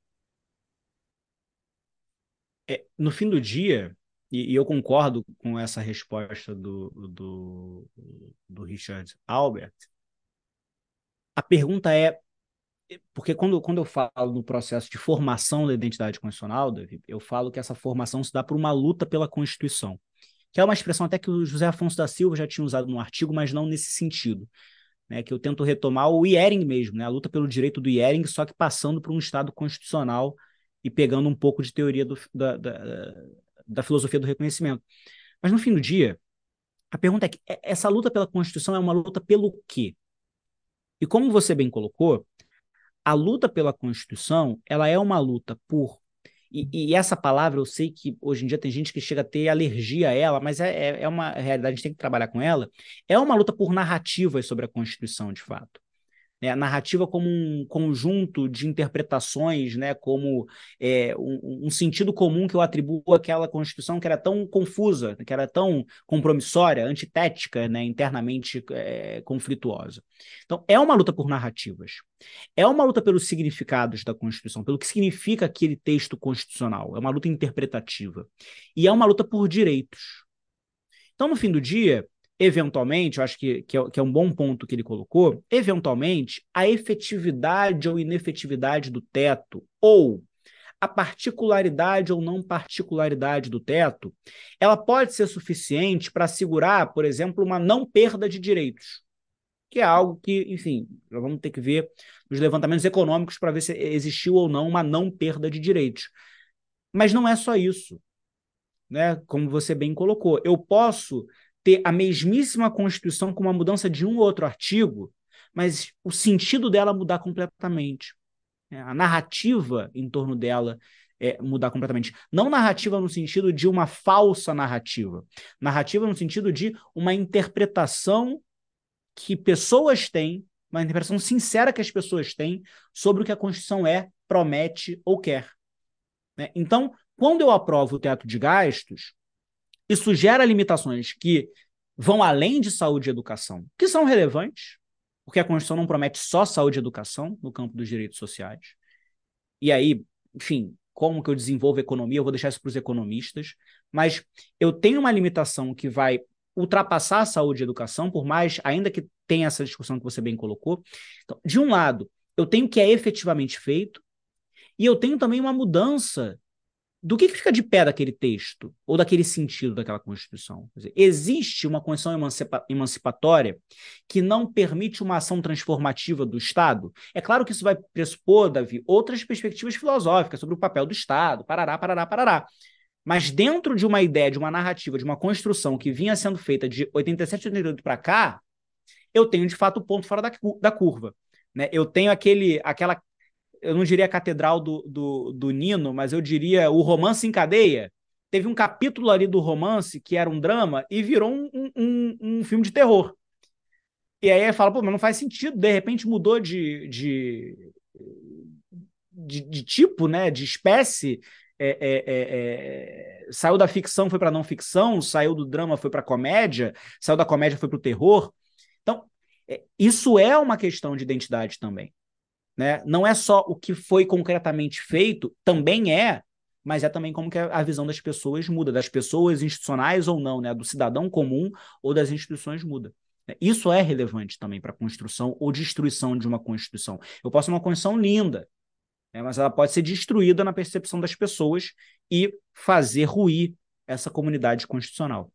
Speaker 2: É, no fim do dia, e, e, eu concordo com essa resposta do, do, do Richard Albert, a pergunta é, porque quando, quando eu falo no processo de formação da identidade constitucional, David, eu falo que essa formação se dá por uma luta pela Constituição, que é uma expressão até que o José Afonso da Silva já tinha usado no artigo, mas não nesse sentido. Né, que eu tento retomar o Iering mesmo, né, a luta pelo direito do Iering, só que passando por um Estado constitucional e pegando um pouco de teoria do, da, da, da filosofia do reconhecimento. Mas no fim do dia, a pergunta é que é, essa luta pela Constituição é uma luta pelo quê? E como você bem colocou, a luta pela Constituição, ela é uma luta por e, e, essa palavra eu sei que hoje em dia tem gente que chega a ter alergia a ela, mas é, é, é uma realidade, a gente tem que trabalhar com ela. É uma luta por narrativas sobre a Constituição, de fato né, a narrativa como um conjunto de interpretações, né, como é, um, um, sentido comum que eu atribuo àquela Constituição que era tão confusa, que era tão compromissória, antitética, né, internamente é, conflituosa. Então, é uma luta por narrativas. É uma luta pelos significados da Constituição, pelo que significa aquele texto constitucional. É uma luta interpretativa. E é uma luta por direitos. Então, no fim do dia, eventualmente, eu acho que, que é, que, é, um bom ponto que ele colocou, eventualmente, a efetividade ou inefetividade do teto, ou a particularidade ou não particularidade do teto, ela pode ser suficiente para assegurar, por exemplo, uma não perda de direitos, que é algo que, enfim, nós vamos ter que ver nos levantamentos econômicos para ver se existiu ou não uma não perda de direitos. Mas não é só isso. Né? Como você bem colocou, eu posso ter a mesmíssima Constituição com uma mudança de um ou outro artigo, mas o sentido dela mudar completamente. É, a narrativa em torno dela é, mudar completamente. Não narrativa no sentido de uma falsa narrativa. Narrativa no sentido de uma interpretação que pessoas têm, uma interpretação sincera que as pessoas têm sobre o que a Constituição é, promete ou quer. Né? Então, quando eu aprovo o teto de gastos, isso gera limitações que vão além de saúde e educação, que são relevantes, porque a Constituição não promete só saúde e educação no campo dos direitos sociais. E aí, enfim, como que eu desenvolvo economia, eu vou deixar isso para os economistas, mas eu tenho uma limitação que vai ultrapassar a saúde e educação, por mais, ainda que tenha essa discussão que você bem colocou. Então, de um lado, eu tenho que é efetivamente feito, e eu tenho também uma mudança do que, que fica de pé daquele texto ou daquele sentido daquela Constituição? Dizer, existe uma Constituição emancipa emancipatória que não permite uma ação transformativa do Estado? É claro que isso vai pressupor, Davi, outras perspectivas filosóficas sobre o papel do Estado, parará, parará, parará. Mas dentro de uma ideia, de uma narrativa, de uma construção que vinha sendo feita de 87 88 para cá, eu tenho de fato o ponto fora da, da curva. Né? Eu tenho aquele, aquela eu não diria a catedral do, do, do Nino, mas eu diria o romance em cadeia. Teve um capítulo ali do romance que era um drama e virou um, um, um filme de terror. E aí fala, pô, mas não faz sentido, de repente mudou de, de, de, de tipo, né, de espécie, é, é, é, é saiu da ficção, foi para não ficção, saiu do drama, foi para comédia, saiu da comédia, foi para o terror. Então, é, isso é uma questão de identidade também. Né? Não é só o que foi concretamente feito, também é, mas é também como que a visão das pessoas muda, das pessoas institucionais ou não, né? do cidadão comum ou das instituições muda. Isso é relevante também para a construção ou destruição de uma Constituição. Eu posso ter uma Constituição linda, né? mas ela pode ser destruída na percepção das pessoas e fazer ruir essa comunidade constitucional.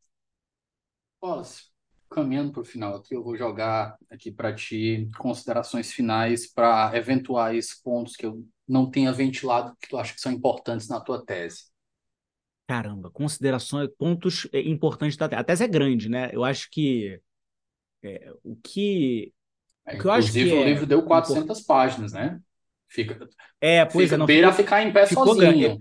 Speaker 1: Posso caminhando para o final aqui, eu vou jogar aqui para ti considerações finais para eventuais pontos que eu não tenha ventilado que tu acha que são importantes na tua tese.
Speaker 2: Caramba, considerações, pontos é, importantes da tese. A tese é grande, né? Eu acho que é, o que.
Speaker 1: É, o que eu acho que o é livro deu 400 import... páginas, né? Fica,
Speaker 2: é, pois
Speaker 1: fica,
Speaker 2: é, não
Speaker 1: beira ficou, ficar em pé sozinho.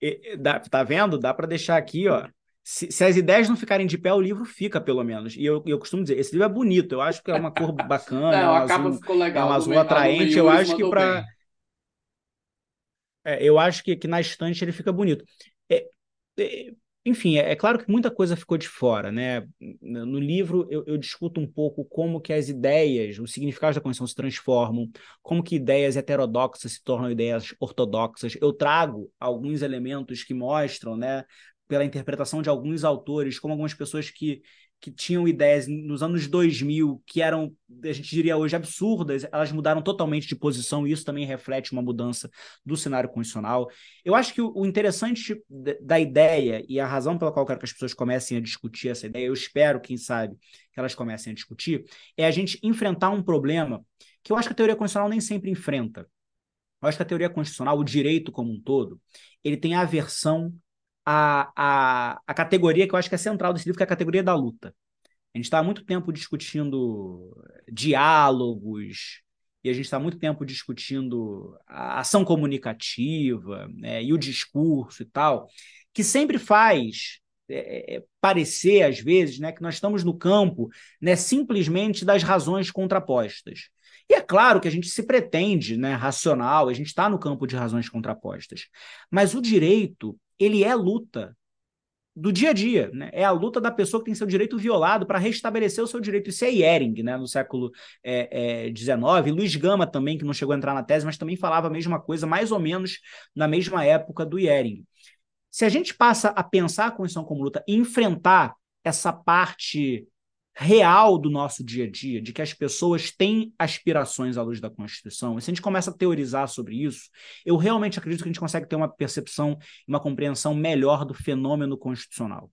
Speaker 2: É, é, dá, tá vendo? Dá para deixar aqui, ó se, se, as ideias não ficarem de pé, o livro fica, pelo menos. E eu, eu costumo dizer, esse livro é bonito, eu acho que é uma cor bacana,
Speaker 1: não,
Speaker 2: é um azul,
Speaker 1: ficou legal,
Speaker 2: é um azul atraente, eu acho que para é, eu acho que, que na estante ele fica bonito. É, é, enfim, é, é, claro que muita coisa ficou de fora, né? No livro eu, eu, discuto um pouco como que as ideias, os significados da Constituição se transformam, como que ideias heterodoxas se tornam ideias ortodoxas. Eu trago alguns elementos que mostram, né, pela interpretação de alguns autores, como algumas pessoas que que tinham ideias nos anos 2000 que eram, a gente diria hoje, absurdas, elas mudaram totalmente de posição e isso também reflete uma mudança do cenário constitucional. Eu acho que o interessante da ideia e a razão pela qual eu quero que as pessoas comecem a discutir essa ideia, eu espero, quem sabe, que elas comecem a discutir, é a gente enfrentar um problema que eu acho que a teoria constitucional nem sempre enfrenta. Eu acho que a teoria constitucional, o direito como um todo, ele tem aversão a, a, a categoria que eu acho que é central desse livro, que é a categoria da luta. A gente está há muito tempo discutindo diálogos, e a gente está há muito tempo discutindo a ação comunicativa né, e o discurso e tal, que sempre faz é, é, parecer, às vezes, né, que nós estamos no campo né, simplesmente das razões contrapostas. Claro que a gente se pretende né, racional, a gente está no campo de razões contrapostas. Mas o direito, ele é luta do dia a dia, né? É a luta da pessoa que tem seu direito violado para restabelecer o seu direito. Isso é Ehring, né? No século XIX. É, é, Luiz Gama também, que não chegou a entrar na tese, mas também falava a mesma coisa, mais ou menos na mesma época do Ehring. Se a gente passa a pensar a Constituição como luta e enfrentar essa parte real do nosso dia a dia, de que as pessoas têm aspirações à luz da Constituição, e se a gente começa a teorizar sobre isso, eu realmente acredito que a gente consegue ter uma percepção, uma compreensão melhor do fenômeno constitucional.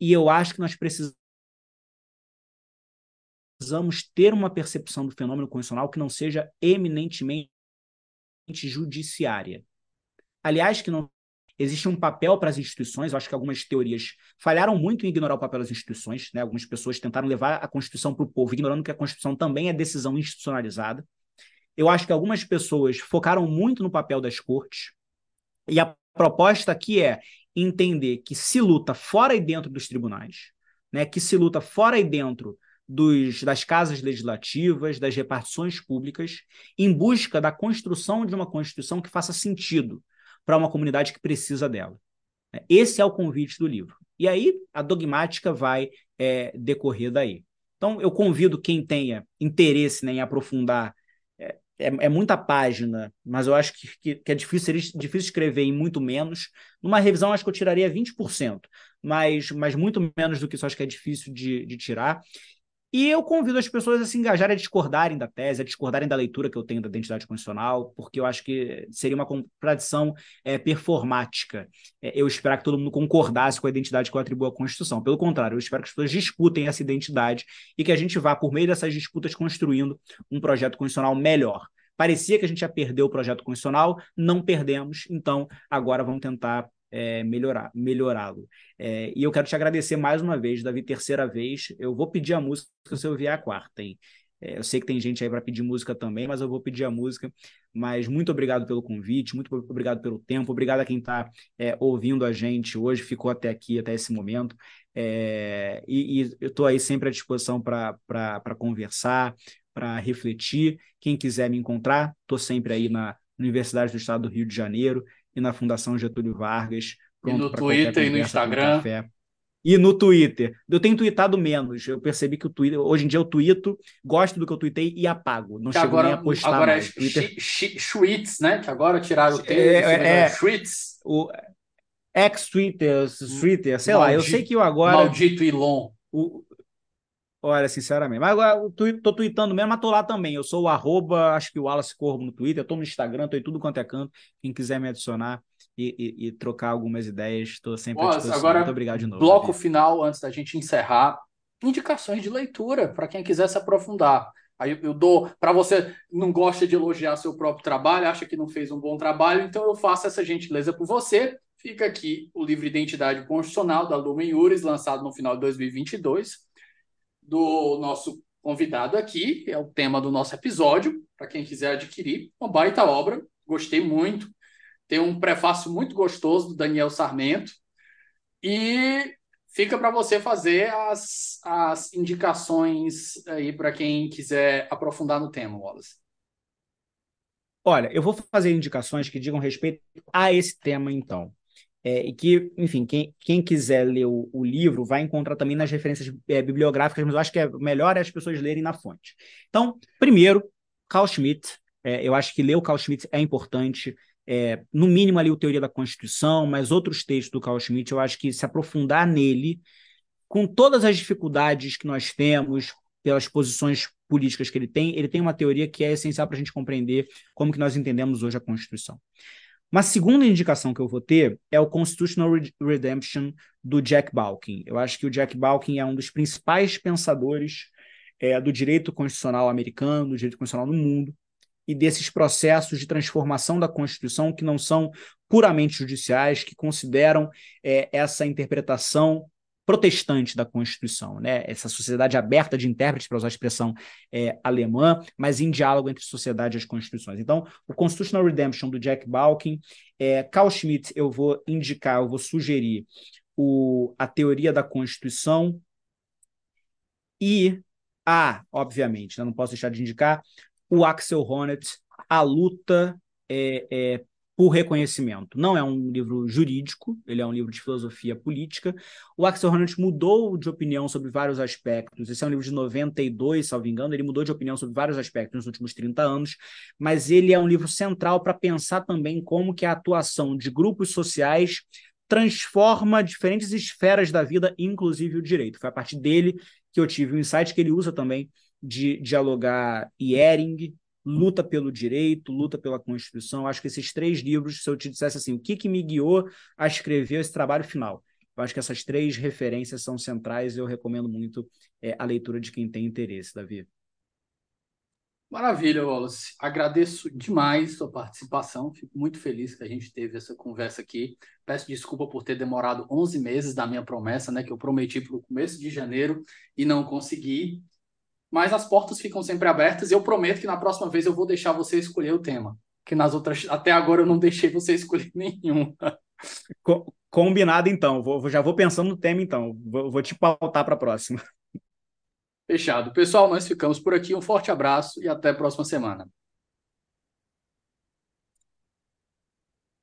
Speaker 2: E eu acho que nós precisamos ter uma percepção do fenômeno constitucional que não seja eminentemente judiciária. Aliás, que não Existe um papel para as instituições, eu acho que algumas teorias falharam muito em ignorar o papel das instituições, né? Algumas pessoas tentaram levar a Constituição para o povo, ignorando que a Constituição também é decisão institucionalizada. Eu acho que algumas pessoas focaram muito no papel das cortes. E a proposta aqui é entender que se luta fora e dentro dos tribunais, né? Que se luta fora e dentro dos, das casas legislativas, das repartições públicas, em busca da construção de uma Constituição que faça sentido para uma comunidade que precisa dela. Esse é o convite do livro. E aí a dogmática vai é, decorrer daí. Então, eu convido quem tenha interesse né, em aprofundar. É, é, é, muita página, mas eu acho que, que, que, é difícil, difícil escrever em muito menos. Numa revisão, acho que eu tiraria 20%, mas, mas muito menos do que isso, acho que é difícil de, de tirar. E eu convido as pessoas a se engajarem, a discordarem da tese, a discordarem da leitura que eu tenho da identidade constitucional, porque eu acho que seria uma contradição é, performática. É, eu espero que todo mundo concordasse com a identidade que eu atribuo à Constituição. Pelo contrário, eu espero que as pessoas disputem essa identidade e que a gente vá, por meio dessas disputas, construindo um projeto constitucional melhor. Parecia que a gente ia perder o projeto constitucional, não perdemos, então agora vamos tentar é, melhorar, melhorá-lo. É, e eu quero te agradecer mais uma vez, Davi, terceira vez. Eu vou pedir a música se eu vier a quarta, hein? É, eu sei que tem gente aí para pedir música também, mas eu vou pedir a música. Mas muito obrigado pelo convite, muito obrigado pelo tempo, obrigado a quem está é, ouvindo a gente hoje, ficou até aqui, até esse momento. É, e, e, eu estou aí sempre à disposição para conversar, para refletir. Quem quiser me encontrar, estou sempre aí na Universidade do Estado do Rio de Janeiro e na Fundação Getúlio Vargas.
Speaker 3: e no Twitter e no Instagram.
Speaker 2: E no Twitter. Eu tenho tweetado menos. Eu percebi que o Twitter. Hoje em dia eu tweeto, gosto do que eu tweetei e apago. Não que chego agora, nem a postar.
Speaker 3: Agora
Speaker 2: mais.
Speaker 3: é Twitter... tweets, né? Que agora tiraram o T. É,
Speaker 2: é, é, tweets. O ex-Twitter, Twitter, sei Maldito, lá. Eu sei que eu agora.
Speaker 3: Maldito Elon. O,
Speaker 2: Olha, sinceramente. Mas agora eu tô tweetando mesmo, mas tô lá também. Eu sou o arroba, acho que o Wallace Corbo no Twitter, eu tô no Instagram, tô em tudo quanto é canto. Quem quiser me adicionar e, e, e trocar algumas ideias, estou sempre
Speaker 3: Nossa, à disposição. Agora, Muito obrigado de novo. Bloco final, antes da gente encerrar, indicações de leitura para quem quiser se aprofundar. Aí eu dou para você não gosta de elogiar seu próprio trabalho, acha que não fez um bom trabalho, então eu faço essa gentileza por você. Fica aqui o livro Identidade Constitucional da Lumen Iuris, lançado no final de 2022 do nosso convidado aqui, é o tema do nosso episódio, para quem quiser adquirir. Uma baita obra, gostei muito. Tem um prefácio muito gostoso do Daniel Sarmento. E fica para você fazer as, as indicações aí para quem quiser aprofundar no tema, Wallace.
Speaker 2: Olha, eu vou fazer indicações que digam respeito a esse tema, então. É, e que, enfim, quem, quem quiser ler o, o, livro vai encontrar também nas referências é, bibliográficas, mas eu acho que é melhor as pessoas lerem na fonte. Então, primeiro, Carl Schmitt. É, eu acho que ler o Carl Schmitt é importante. É, no mínimo ali o Teoria da Constituição, mas outros textos do Carl Schmitt, eu acho que se aprofundar nele com todas as dificuldades que nós temos, pelas posições políticas que ele tem, ele tem uma teoria que é essencial para a gente compreender como que nós entendemos hoje a Constituição. Uma segunda indicação que eu vou ter é o Constitutional Redemption do Jack Balkin. Eu acho que o Jack Balkin é um dos principais pensadores é, do direito constitucional americano, do direito constitucional no mundo, e desses processos de transformação da Constituição que não são puramente judiciais, que consideram é, essa interpretação protestante da Constituição, né? essa sociedade aberta de intérpretes, para usar a expressão é, alemã, mas em diálogo entre sociedade e as constituições. Então, o Constitutional Redemption do Jack Balkin, é, Carl Schmitt, eu vou indicar, eu vou sugerir o, a teoria da Constituição e a, obviamente, né, não posso deixar de indicar, o Axel Honneth, A Luta é, é, por Reconhecimento. Não é um livro jurídico, ele é um livro de filosofia política. O Axel Honneth mudou de opinião sobre vários aspectos. Esse é um livro de 92, salvo engano, ele mudou de opinião sobre vários aspectos nos últimos 30 anos, mas ele é um livro central para pensar também como que a atuação de grupos sociais transforma diferentes esferas da vida, inclusive o direito. Foi a partir dele que eu tive um insight que ele usa também de dialogar Ehring, luta pelo direito, luta pela Constituição. Acho que esses três livros, se eu te dissesse assim, o que, que me guiou a escrever esse trabalho final? Eu acho que essas três referências são centrais e eu recomendo muito é, a leitura de quem tem interesse, Davi.
Speaker 1: Maravilha, Wallace. Agradeço demais sua participação. Fico muito feliz que a gente teve essa conversa aqui. Peço desculpa por ter demorado 11 meses da minha promessa, né, que eu prometi para o começo de janeiro e não consegui mas as portas ficam sempre abertas e eu prometo que na próxima vez eu vou deixar você escolher o tema. Que nas outras, até agora eu não deixei você escolher nenhum.
Speaker 2: Combinado então, vou, já vou pensando no tema então, vou, vou te pautar para a próxima.
Speaker 1: Fechado. Pessoal, nós ficamos por aqui. Um forte abraço e até a próxima semana.